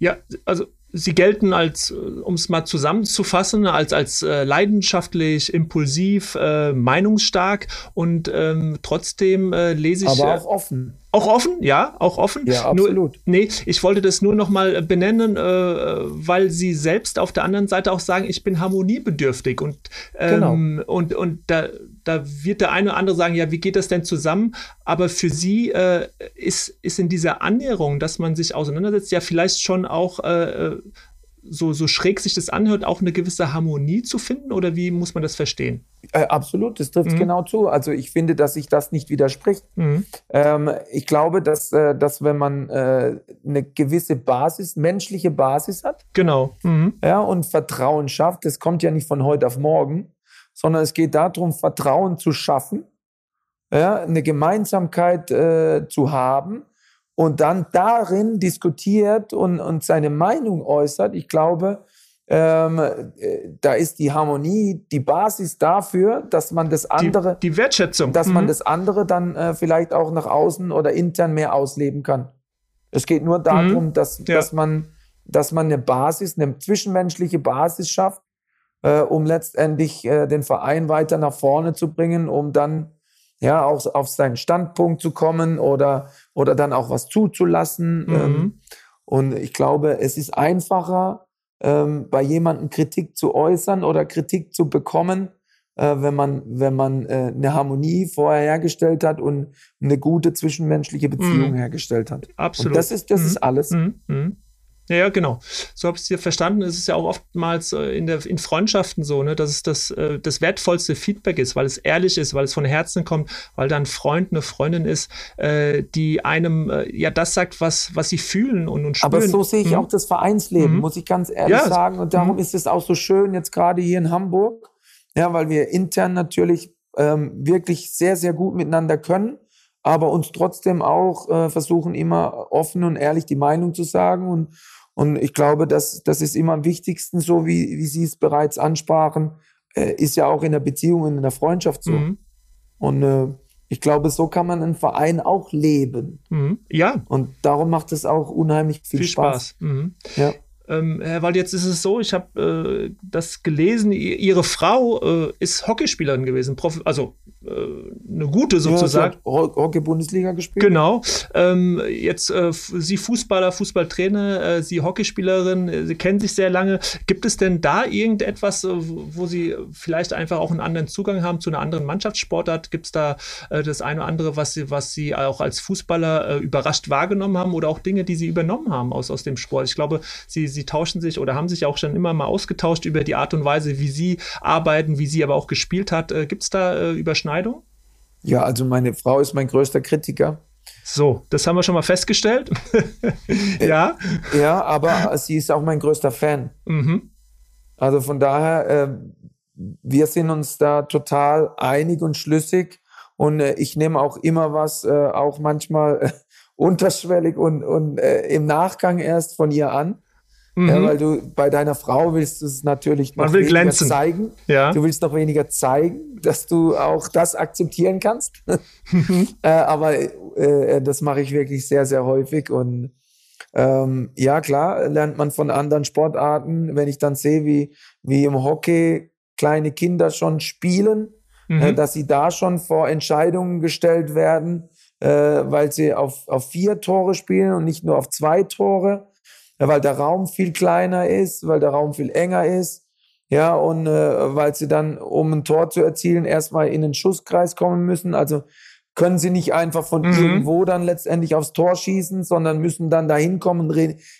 Ja, also Sie gelten als, äh, um es mal zusammenzufassen, als, als äh, leidenschaftlich, impulsiv, äh, meinungsstark und ähm, trotzdem äh, lese ich. Aber auch offen. Auch offen, ja, auch offen. Ja, absolut. Nur, nee, ich wollte das nur noch mal benennen, äh, weil Sie selbst auf der anderen Seite auch sagen, ich bin harmoniebedürftig und ähm, genau. und und da da wird der eine oder andere sagen, ja, wie geht das denn zusammen? Aber für Sie äh, ist ist in dieser Annäherung, dass man sich auseinandersetzt, ja vielleicht schon auch äh, äh so, so schräg sich das anhört, auch eine gewisse Harmonie zu finden? Oder wie muss man das verstehen? Äh, absolut, das trifft mhm. genau zu. Also ich finde, dass sich das nicht widerspricht. Mhm. Ähm, ich glaube, dass, äh, dass wenn man äh, eine gewisse Basis, menschliche Basis hat, genau, mhm. ja, und Vertrauen schafft, das kommt ja nicht von heute auf morgen, sondern es geht darum, Vertrauen zu schaffen, ja, eine Gemeinsamkeit äh, zu haben und dann darin diskutiert und, und seine Meinung äußert, ich glaube, ähm, äh, da ist die Harmonie die Basis dafür, dass man das andere, die, die Wertschätzung, dass mhm. man das andere dann äh, vielleicht auch nach außen oder intern mehr ausleben kann. Es geht nur darum, mhm. dass, ja. dass man, dass man eine Basis, eine zwischenmenschliche Basis schafft, äh, um letztendlich äh, den Verein weiter nach vorne zu bringen, um dann ja, auch auf seinen Standpunkt zu kommen oder, oder dann auch was zuzulassen. Mhm. Ähm, und ich glaube, es ist einfacher, ähm, bei jemandem Kritik zu äußern oder Kritik zu bekommen, äh, wenn man, wenn man äh, eine Harmonie vorher hergestellt hat und eine gute zwischenmenschliche Beziehung mhm. hergestellt hat. Absolut. Und das ist, das mhm. ist alles. Mhm. Ja, ja, genau. So habe ich es dir verstanden. Es ist ja auch oftmals äh, in, der, in Freundschaften so, ne, dass es das, äh, das wertvollste Feedback ist, weil es ehrlich ist, weil es von Herzen kommt, weil da ein Freund, eine Freundin ist, äh, die einem äh, ja das sagt, was, was sie fühlen und, und spüren. Aber so sehe ich mhm. auch das Vereinsleben, mhm. muss ich ganz ehrlich ja, sagen. Und darum mhm. ist es auch so schön, jetzt gerade hier in Hamburg, ja, weil wir intern natürlich ähm, wirklich sehr, sehr gut miteinander können aber uns trotzdem auch äh, versuchen, immer offen und ehrlich die Meinung zu sagen. Und, und ich glaube, das, das ist immer am wichtigsten, so wie, wie Sie es bereits ansprachen, äh, ist ja auch in der Beziehung, in der Freundschaft so. Mhm. Und äh, ich glaube, so kann man einen Verein auch leben. Mhm. Ja. Und darum macht es auch unheimlich viel, viel Spaß. Spaß. Mhm. Ja. Ähm, Herr Wald, jetzt ist es so, ich habe äh, das gelesen, Ihre Frau äh, ist Hockeyspielerin gewesen, Prof also eine gute sozusagen. Ja, Hockey-Bundesliga gespielt. Genau. Ähm, jetzt äh, Sie Fußballer, Fußballtrainer, äh, Sie Hockeyspielerin, äh, Sie kennen sich sehr lange. Gibt es denn da irgendetwas, wo Sie vielleicht einfach auch einen anderen Zugang haben zu einer anderen Mannschaftssportart? Gibt es da das eine oder andere, was Sie, was Sie auch als Fußballer überrascht wahrgenommen haben oder auch Dinge, die Sie übernommen haben aus, aus dem Sport? Ich glaube, Sie sie tauschen sich oder haben sich auch schon immer mal ausgetauscht über die Art und Weise, wie sie arbeiten, wie sie aber auch gespielt hat. Äh, Gibt es da äh, Überschneidungen? Ja, also meine Frau ist mein größter Kritiker. So, das haben wir schon mal festgestellt. ja. Ja, aber sie ist auch mein größter Fan. Mhm. Also von daher, äh, wir sind uns da total einig und schlüssig. Und äh, ich nehme auch immer was, äh, auch manchmal unterschwellig und, und äh, im Nachgang erst von ihr an. Mhm. Ja, weil du bei deiner Frau willst du es natürlich noch weniger glänzen. zeigen. Ja. Du willst noch weniger zeigen, dass du auch das akzeptieren kannst. Äh, aber äh, das mache ich wirklich sehr, sehr häufig. Und ähm, ja, klar, lernt man von anderen Sportarten. Wenn ich dann sehe, wie, wie im Hockey kleine Kinder schon spielen, äh, mhm. äh, dass sie da schon vor Entscheidungen gestellt werden, äh, weil sie auf, auf vier Tore spielen und nicht nur auf zwei Tore ja, weil der Raum viel kleiner ist, weil der Raum viel enger ist. Ja, und äh, weil sie dann, um ein Tor zu erzielen, erstmal in den Schusskreis kommen müssen. Also können sie nicht einfach von mhm. irgendwo dann letztendlich aufs Tor schießen, sondern müssen dann da hinkommen,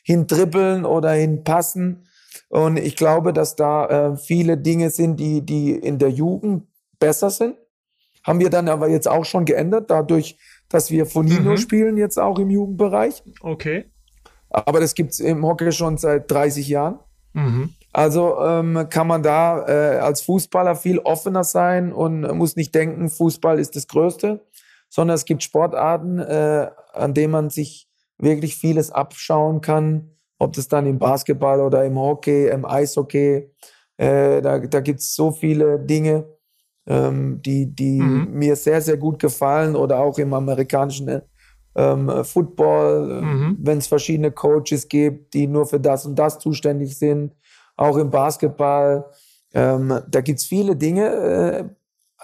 hintrippeln oder hinpassen. Und ich glaube, dass da äh, viele Dinge sind, die, die in der Jugend besser sind. Haben wir dann aber jetzt auch schon geändert, dadurch, dass wir Fonino mhm. spielen, jetzt auch im Jugendbereich. Okay. Aber das gibt's im Hockey schon seit 30 Jahren. Mhm. Also ähm, kann man da äh, als Fußballer viel offener sein und muss nicht denken, Fußball ist das Größte, sondern es gibt Sportarten, äh, an denen man sich wirklich vieles abschauen kann, ob das dann im Basketball oder im Hockey, im Eishockey, äh, da, da gibt's so viele Dinge, ähm, die, die mhm. mir sehr, sehr gut gefallen oder auch im amerikanischen ähm, Football, mhm. wenn es verschiedene Coaches gibt, die nur für das und das zuständig sind, auch im Basketball. Ähm, da gibt's viele Dinge, äh,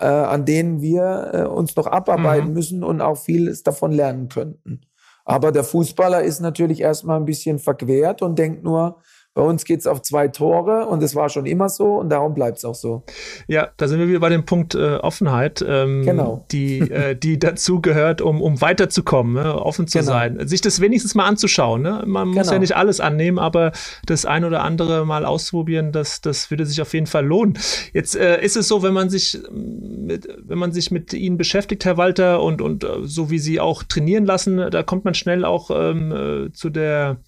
äh, an denen wir äh, uns noch abarbeiten mhm. müssen und auch vieles davon lernen könnten. Aber der Fußballer ist natürlich erstmal ein bisschen verquert und denkt nur, bei uns geht es auf zwei Tore und es war schon immer so und darum bleibt es auch so. Ja, da sind wir wieder bei dem Punkt äh, Offenheit, ähm, genau. die, äh, die dazu gehört, um, um weiterzukommen, ne? offen zu genau. sein, sich das wenigstens mal anzuschauen. Ne? Man genau. muss ja genau. nicht alles annehmen, aber das ein oder andere mal ausprobieren, das, das würde sich auf jeden Fall lohnen. Jetzt äh, ist es so, wenn man sich mit, wenn man sich mit Ihnen beschäftigt, Herr Walter, und, und äh, so wie Sie auch trainieren lassen, da kommt man schnell auch ähm, äh, zu der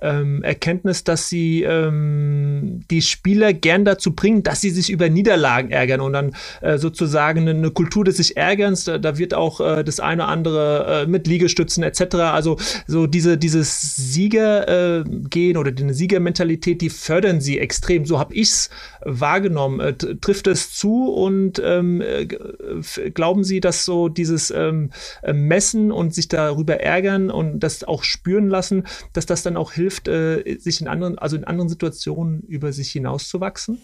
ähm, Erkenntnis, dass sie ähm, die Spieler gern dazu bringen, dass sie sich über Niederlagen ärgern und dann äh, sozusagen eine, Kultur des sich Ärgerns, da, da wird auch äh, das eine oder andere äh, mit Liegestützen etc. Also so diese dieses Siegergehen äh, oder die Siegermentalität, die fördern sie extrem. So habe ich's wahrgenommen. Äh, trifft es zu und ähm, äh, glauben Sie, dass so dieses ähm, Messen und sich darüber ärgern und das auch spüren lassen, dass das dann auch hilft, äh, sich in anderen, also in anderen Situationen über sich hinauszuwachsen?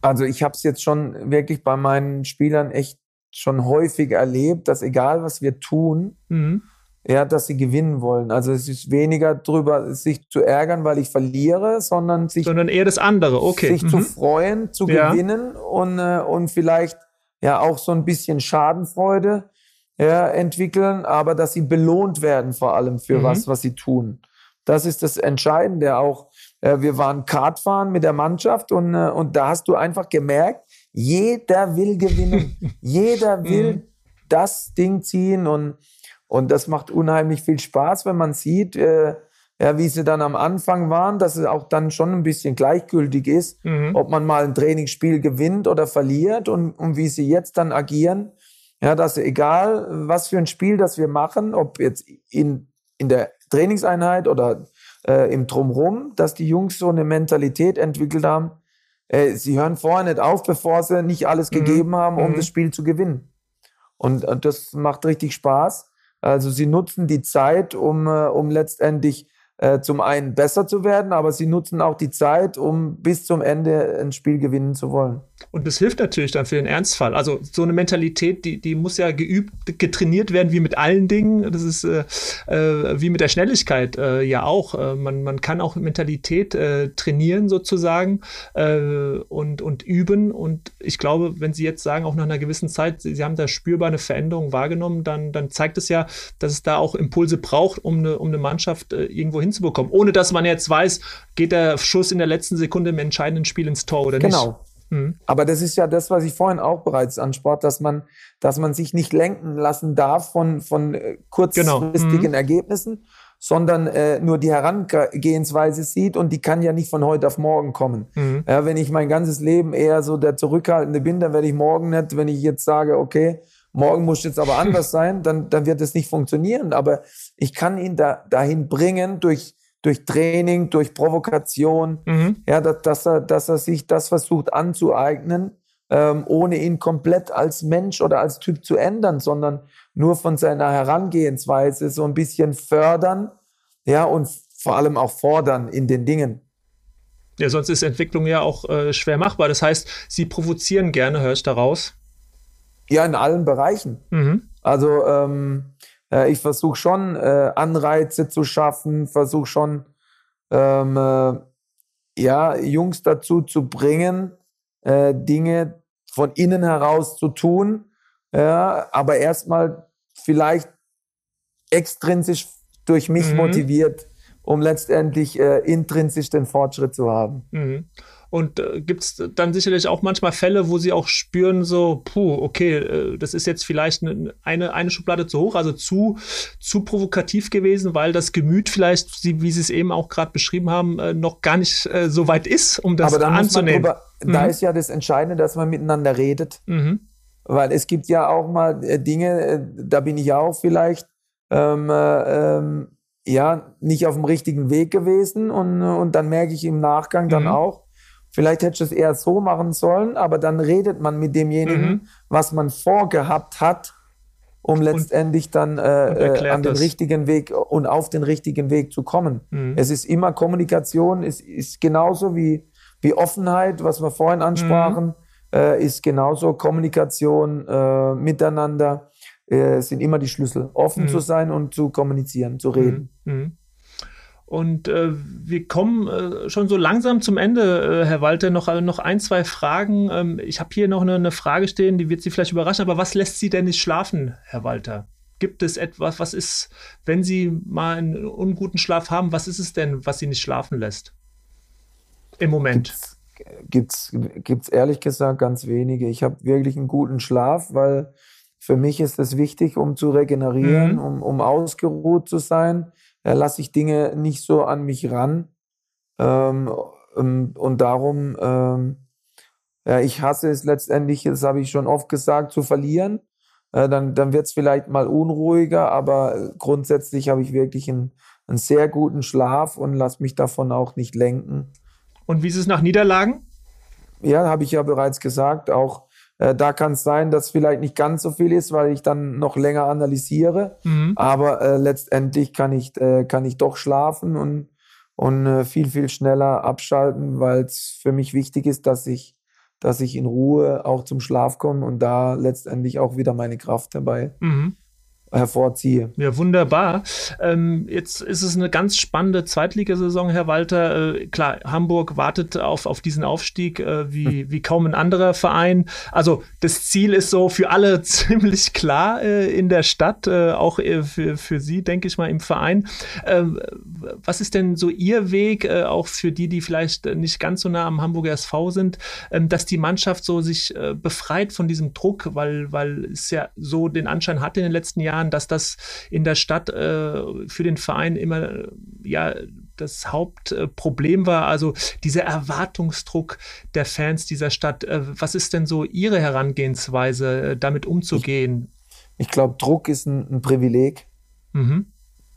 Also ich habe es jetzt schon wirklich bei meinen Spielern echt schon häufig erlebt, dass egal was wir tun, mhm. ja, dass sie gewinnen wollen. Also es ist weniger darüber, sich zu ärgern, weil ich verliere, sondern sich sondern eher das andere. Okay. Sich mhm. zu freuen, zu ja. gewinnen und äh, und vielleicht ja auch so ein bisschen Schadenfreude ja, entwickeln, aber dass sie belohnt werden vor allem für mhm. was, was sie tun. Das ist das Entscheidende auch. Äh, wir waren Kartfahren mit der Mannschaft und, äh, und da hast du einfach gemerkt, jeder will gewinnen. jeder will mhm. das Ding ziehen und, und das macht unheimlich viel Spaß, wenn man sieht, äh, ja, wie sie dann am Anfang waren, dass es auch dann schon ein bisschen gleichgültig ist, mhm. ob man mal ein Trainingsspiel gewinnt oder verliert und, und wie sie jetzt dann agieren. Ja, dass egal, was für ein Spiel das wir machen, ob jetzt in, in der Trainingseinheit oder äh, im Drumrum, dass die Jungs so eine Mentalität entwickelt haben. Äh, sie hören vorher nicht auf, bevor sie nicht alles mhm. gegeben haben, um mhm. das Spiel zu gewinnen. Und, und das macht richtig Spaß. Also sie nutzen die Zeit, um, äh, um letztendlich äh, zum einen besser zu werden, aber sie nutzen auch die Zeit, um bis zum Ende ein Spiel gewinnen zu wollen. Und das hilft natürlich dann für den Ernstfall. Also so eine Mentalität, die, die muss ja geübt, getrainiert werden, wie mit allen Dingen. Das ist äh, äh, wie mit der Schnelligkeit äh, ja auch. Äh, man, man kann auch Mentalität äh, trainieren sozusagen äh, und, und üben. Und ich glaube, wenn Sie jetzt sagen, auch nach einer gewissen Zeit, Sie, Sie haben da spürbar eine Veränderung wahrgenommen, dann, dann zeigt es ja, dass es da auch Impulse braucht, um eine, um eine Mannschaft irgendwo hinzubekommen. Ohne dass man jetzt weiß, geht der Schuss in der letzten Sekunde im entscheidenden Spiel ins Tor oder genau. nicht. Genau. Mhm. Aber das ist ja das, was ich vorhin auch bereits ansprach, dass man, dass man sich nicht lenken lassen darf von, von äh, kurzfristigen genau. mhm. Ergebnissen, sondern äh, nur die Herangehensweise sieht und die kann ja nicht von heute auf morgen kommen. Mhm. Ja, wenn ich mein ganzes Leben eher so der Zurückhaltende bin, dann werde ich morgen nicht, wenn ich jetzt sage, okay, morgen muss jetzt aber anders sein, dann, dann wird es nicht funktionieren. Aber ich kann ihn da, dahin bringen durch durch Training, durch Provokation, mhm. ja, dass, dass, er, dass er sich das versucht anzueignen, ähm, ohne ihn komplett als Mensch oder als Typ zu ändern, sondern nur von seiner Herangehensweise so ein bisschen fördern, ja, und vor allem auch fordern in den Dingen. Ja, sonst ist Entwicklung ja auch äh, schwer machbar. Das heißt, Sie provozieren gerne, hörst du daraus? Ja, in allen Bereichen. Mhm. Also ähm, äh, ich versuche schon äh, Anreize zu schaffen, versuche schon ähm, äh, ja, Jungs dazu zu bringen, äh, Dinge von innen heraus zu tun, ja, aber erstmal vielleicht extrinsisch durch mich mhm. motiviert, um letztendlich äh, intrinsisch den Fortschritt zu haben. Mhm. Und äh, gibt es dann sicherlich auch manchmal Fälle, wo sie auch spüren, so, puh, okay, äh, das ist jetzt vielleicht eine, eine Schublade zu hoch, also zu, zu provokativ gewesen, weil das Gemüt vielleicht, wie Sie es eben auch gerade beschrieben haben, äh, noch gar nicht äh, so weit ist, um das Aber anzunehmen. Drüber, mhm. Da ist ja das Entscheidende, dass man miteinander redet. Mhm. Weil es gibt ja auch mal äh, Dinge, äh, da bin ich auch vielleicht ähm, ähm, ja nicht auf dem richtigen Weg gewesen und, und dann merke ich im Nachgang dann mhm. auch, Vielleicht hätte ich es eher so machen sollen, aber dann redet man mit demjenigen, mhm. was man vorgehabt hat, um letztendlich dann äh, äh, an den das. richtigen Weg und auf den richtigen Weg zu kommen. Mhm. Es ist immer Kommunikation, es ist genauso wie, wie Offenheit, was wir vorhin ansprachen, mhm. äh, ist genauso Kommunikation äh, miteinander, äh, sind immer die Schlüssel. Offen mhm. zu sein und zu kommunizieren, zu reden. Und äh, wir kommen äh, schon so langsam zum Ende, äh, Herr Walter. Noch, äh, noch ein, zwei Fragen. Ähm, ich habe hier noch eine, eine, Frage stehen, die wird Sie vielleicht überraschen. Aber was lässt Sie denn nicht schlafen, Herr Walter? Gibt es etwas, was ist, wenn Sie mal einen unguten Schlaf haben, was ist es denn, was Sie nicht schlafen lässt? Im Moment. Gibt's, gibt's ehrlich gesagt ganz wenige. Ich habe wirklich einen guten Schlaf, weil für mich ist es wichtig, um zu regenerieren, mhm. um, um ausgeruht zu sein äh, lasse ich Dinge nicht so an mich ran. Ähm, und, und, darum, ähm, ja, ich hasse es letztendlich, das habe ich schon oft gesagt, zu verlieren. Äh, dann dann wird es vielleicht mal unruhiger, aber grundsätzlich habe ich wirklich einen, einen sehr guten Schlaf und lasse mich davon auch nicht lenken. Und wie ist es nach Niederlagen? Ja, habe ich ja bereits gesagt, auch da kann es sein, dass vielleicht nicht ganz so viel ist, weil ich dann noch länger analysiere. Mhm. Aber äh, letztendlich kann ich, äh, kann ich doch schlafen und, und äh, viel, viel schneller abschalten, weil es für mich wichtig ist, dass ich, dass ich in Ruhe auch zum Schlaf komme und da letztendlich auch wieder meine Kraft dabei mhm hervorziehe. Ja, wunderbar. Ähm, jetzt ist es eine ganz spannende Zweitligasaison, Herr Walter. Äh, klar, Hamburg wartet auf, auf diesen Aufstieg äh, wie, hm. wie kaum ein anderer Verein. Also das Ziel ist so für alle ziemlich klar äh, in der Stadt, äh, auch äh, für, für Sie, denke ich mal, im Verein. Ähm, was ist denn so Ihr Weg, äh, auch für die, die vielleicht nicht ganz so nah am Hamburger SV sind, ähm, dass die Mannschaft so sich befreit von diesem Druck, weil, weil es ja so den Anschein hat in den letzten Jahren, Jahren, dass das in der Stadt äh, für den Verein immer ja das Hauptproblem war, also dieser Erwartungsdruck der Fans dieser Stadt. Äh, was ist denn so Ihre Herangehensweise, äh, damit umzugehen? Ich, ich glaube, Druck ist ein, ein Privileg. Mhm.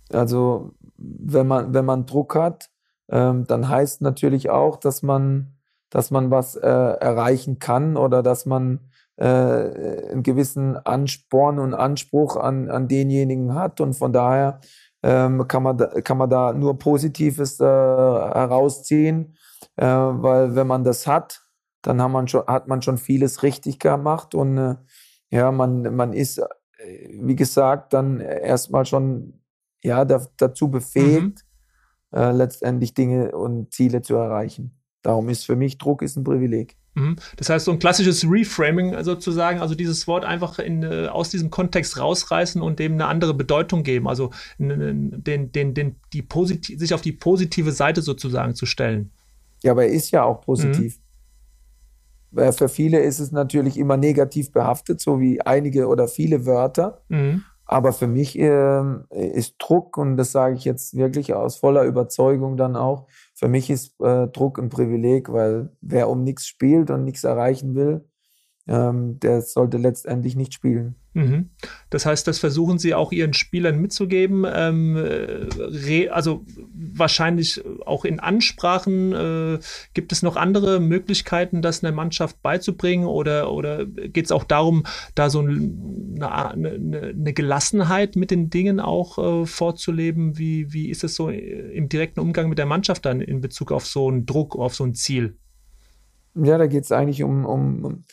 Also wenn man, wenn man Druck hat, ähm, dann heißt natürlich auch, dass man, dass man was äh, erreichen kann oder dass man äh, einen gewissen Ansporn und Anspruch an, an denjenigen hat. Und von daher ähm, kann, man da, kann man da nur Positives äh, herausziehen, äh, weil wenn man das hat, dann hat man schon, hat man schon vieles richtig gemacht und äh, ja, man, man ist, äh, wie gesagt, dann erstmal schon ja, da, dazu befähigt, mhm. äh, letztendlich Dinge und Ziele zu erreichen. Darum ist für mich Druck ist ein Privileg. Mhm. Das heißt, so ein klassisches Reframing sozusagen, also dieses Wort einfach in, äh, aus diesem Kontext rausreißen und dem eine andere Bedeutung geben, also den, den, den, die sich auf die positive Seite sozusagen zu stellen. Ja, aber er ist ja auch positiv. Mhm. Weil für viele ist es natürlich immer negativ behaftet, so wie einige oder viele Wörter. Mhm. Aber für mich äh, ist Druck, und das sage ich jetzt wirklich aus voller Überzeugung dann auch, für mich ist äh, Druck ein Privileg, weil wer um nichts spielt und nichts erreichen will, ähm, der sollte letztendlich nicht spielen. Mhm. Das heißt, das versuchen Sie auch Ihren Spielern mitzugeben. Ähm, äh, also wahrscheinlich auch in Ansprachen. Äh, gibt es noch andere Möglichkeiten, das einer Mannschaft beizubringen? Oder, oder geht es auch darum, da so eine, eine, eine, Gelassenheit mit den Dingen auch äh, vorzuleben? Wie, wie ist es so im direkten Umgang mit der Mannschaft dann in Bezug auf so einen Druck, auf so ein Ziel? Ja, da geht es eigentlich um, um, um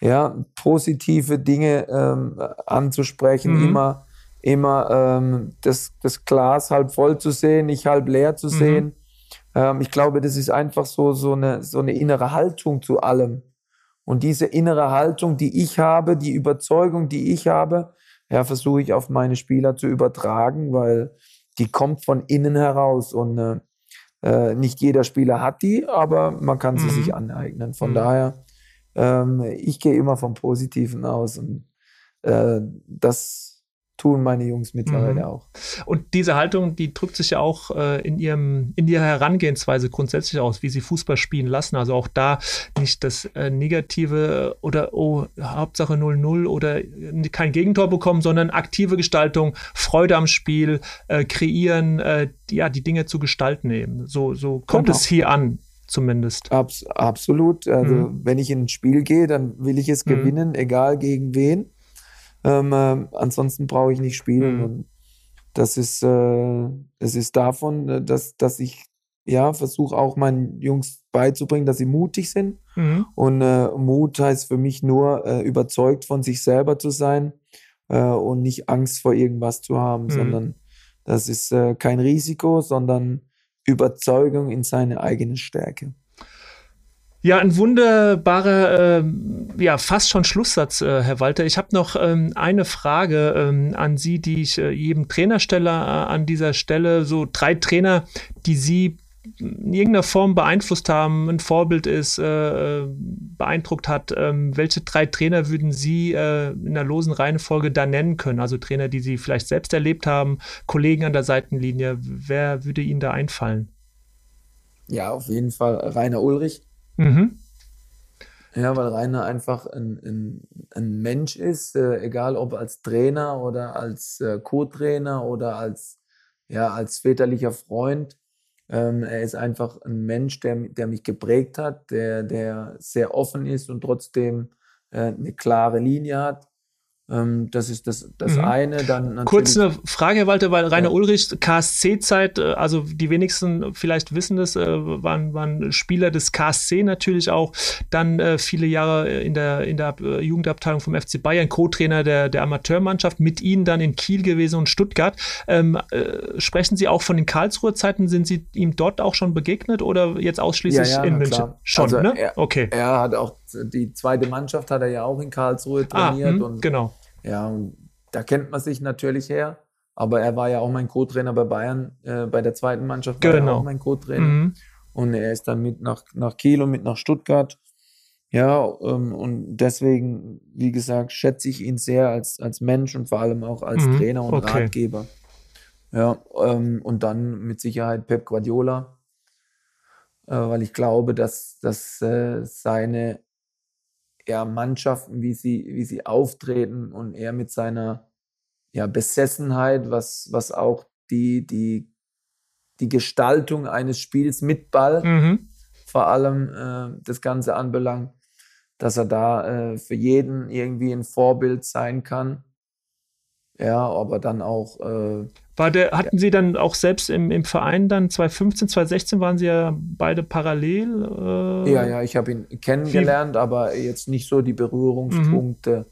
ja, positive Dinge ähm, anzusprechen, mhm. immer, immer ähm, das, das Glas halb voll zu sehen, nicht halb leer zu mhm. sehen. Ähm, ich glaube, das ist einfach so, so, eine, so eine innere Haltung zu allem. Und diese innere Haltung, die ich habe, die Überzeugung, die ich habe, ja, versuche ich auf meine Spieler zu übertragen, weil die kommt von innen heraus und äh, äh nicht jeder Spieler hat die, aber man kann sie mhm. sich aneignen. Von mhm. daher ähm, ich gehe immer vom Positiven aus und äh, das tun meine Jungs mittlerweile mhm. auch. Und diese Haltung, die drückt sich ja auch äh, in ihrem in ihrer Herangehensweise grundsätzlich aus, wie sie Fußball spielen lassen. Also auch da nicht das äh, Negative oder oh, Hauptsache 0-0 oder kein Gegentor bekommen, sondern aktive Gestaltung, Freude am Spiel, äh, kreieren, äh, ja, die Dinge zu gestalten eben. So, so kommt genau. es hier an zumindest. Abs absolut. Also mhm. wenn ich in ein Spiel gehe, dann will ich es mhm. gewinnen, egal gegen wen. Ähm, äh, ansonsten brauche ich nicht spielen. Mhm. Und das ist, äh, es ist davon, äh, dass, dass ich ja versuche auch meinen Jungs beizubringen, dass sie mutig sind. Mhm. Und äh, Mut heißt für mich nur, äh, überzeugt von sich selber zu sein äh, und nicht Angst vor irgendwas zu haben, mhm. sondern das ist kein Risiko, sondern Überzeugung in seine eigene Stärke. Ja, ein wunderbarer, äh, ja, fast schon Schlusssatz, äh, Herr Walter. Ich habe noch ähm, eine Frage ähm, an Sie, die ich äh, jedem Trainer stelle äh, an dieser Stelle. So drei Trainer, die Sie in irgendeiner Form beeinflusst haben, ein Vorbild ist, äh, äh, beeindruckt hat. Ähm, welche drei Trainer würden Sie in der losen Reihenfolge da nennen können? Also Trainer, die Sie vielleicht selbst erlebt haben, Kollegen an der Seitenlinie. Wer würde Ihnen da einfallen? Ja, auf jeden Fall Rainer Ulrich Mhm. Ja, weil Rainer einfach ein, ein, ein Mensch ist, äh, egal ob als Trainer oder als äh, Co-Trainer oder als, ja, als väterlicher Freund. Ähm, er ist einfach ein Mensch, der, der mich geprägt hat, der, der sehr offen ist und trotzdem äh, eine klare Linie hat. Ähm, das ist das, das mhm. eine. Dann Kurz eine Frage, Herr Walter, weil Rainer ja. Ulrich, KSC-Zeit, äh, also die wenigsten vielleicht wissen das, äh, waren, waren Spieler des KSC natürlich auch. Dann äh, viele Jahre in der, in der Jugendabteilung vom FC Bayern, Co-Trainer der, der Amateurmannschaft, mit Ihnen dann in Kiel gewesen und Stuttgart. Ähm, äh, sprechen Sie auch von den Karlsruher Zeiten? Sind Sie ihm dort auch schon begegnet oder jetzt ausschließlich ja, ja, in München? Klar. Schon, also ne? Er, okay. Er hat auch die zweite Mannschaft hat er ja auch in Karlsruhe ah, trainiert. Ah, mh, und, genau. Ja, und da kennt man sich natürlich her. Aber er war ja auch mein Co-Trainer bei Bayern, äh, bei der zweiten Mannschaft war genau. er auch mein Co-Trainer. Mhm. Und er ist dann mit nach, nach Kiel und mit nach Stuttgart. Ja, ähm, und deswegen, wie gesagt, schätze ich ihn sehr als, als Mensch und vor allem auch als mhm. Trainer und okay. Ratgeber. Ja, ähm, und dann mit Sicherheit Pep Guardiola, äh, weil ich glaube, dass, dass äh, seine ja, Mannschaften, wie sie, wie sie auftreten und er mit seiner ja, Besessenheit, was, was auch die, die, die Gestaltung eines Spiels mit Ball mhm. vor allem äh, das Ganze anbelangt, dass er da äh, für jeden irgendwie ein Vorbild sein kann. Ja, aber dann auch äh, War der, hatten Sie dann auch selbst im, im Verein dann 2015, 2016 waren Sie ja beide parallel? Äh, ja, ja, ich habe ihn kennengelernt, aber jetzt nicht so die Berührungspunkte.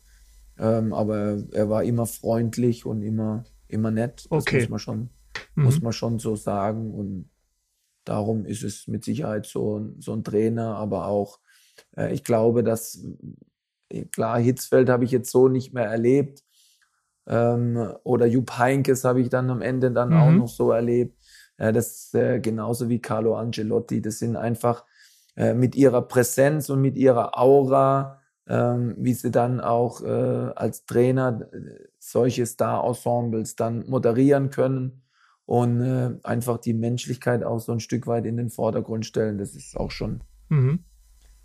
Mhm. Ähm, aber er war immer freundlich und immer, immer nett. Das okay. muss man schon, mhm. muss man schon so sagen. Und darum ist es mit Sicherheit so, so ein Trainer, aber auch, äh, ich glaube, dass klar, Hitzfeld habe ich jetzt so nicht mehr erlebt. Ähm, oder Jupp Heinkes habe ich dann am Ende dann mhm. auch noch so erlebt. Äh, das äh, genauso wie Carlo Angelotti. Das sind einfach äh, mit ihrer Präsenz und mit ihrer Aura, ähm, wie sie dann auch äh, als Trainer äh, solche Star-Ensembles dann moderieren können und äh, einfach die Menschlichkeit auch so ein Stück weit in den Vordergrund stellen. Das ist auch schon mhm.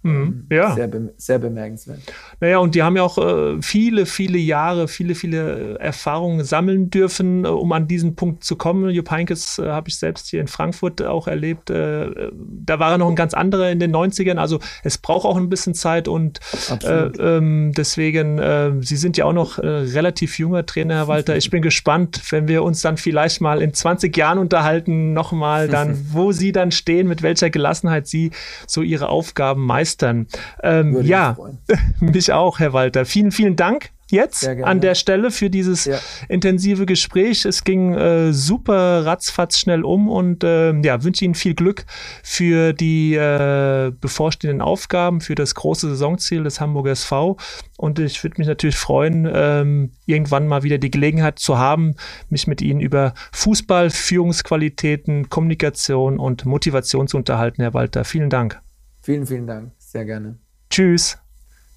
Mhm, ähm, ja. Sehr, be sehr, bemerkenswert. Naja, und die haben ja auch äh, viele, viele Jahre, viele, viele Erfahrungen sammeln dürfen, äh, um an diesen Punkt zu kommen. Jupp Heynckes äh, habe ich selbst hier in Frankfurt auch erlebt. Äh, da war er noch ein ganz anderer in den 90ern. Also es braucht auch ein bisschen Zeit und äh, ähm, deswegen, äh, Sie sind ja auch noch relativ junger Trainer, Herr Walter. Ich bin gespannt, wenn wir uns dann vielleicht mal in 20 Jahren unterhalten, nochmal dann, wo Sie dann stehen, mit welcher Gelassenheit Sie so Ihre Aufgaben meistern begeistern. Ähm, ja, mich, mich auch, Herr Walter. Vielen, vielen Dank jetzt an der Stelle für dieses ja. intensive Gespräch. Es ging äh, super ratzfatz schnell um und äh, ja, wünsche Ihnen viel Glück für die äh, bevorstehenden Aufgaben, für das große Saisonziel des Hamburger SV. Und ich würde mich natürlich freuen, ähm, irgendwann mal wieder die Gelegenheit zu haben, mich mit Ihnen über Fußball, Führungsqualitäten, Kommunikation und Motivation zu unterhalten, Herr Walter. Vielen Dank. Vielen, vielen Dank. Sehr gerne. Tschüss.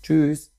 Tschüss.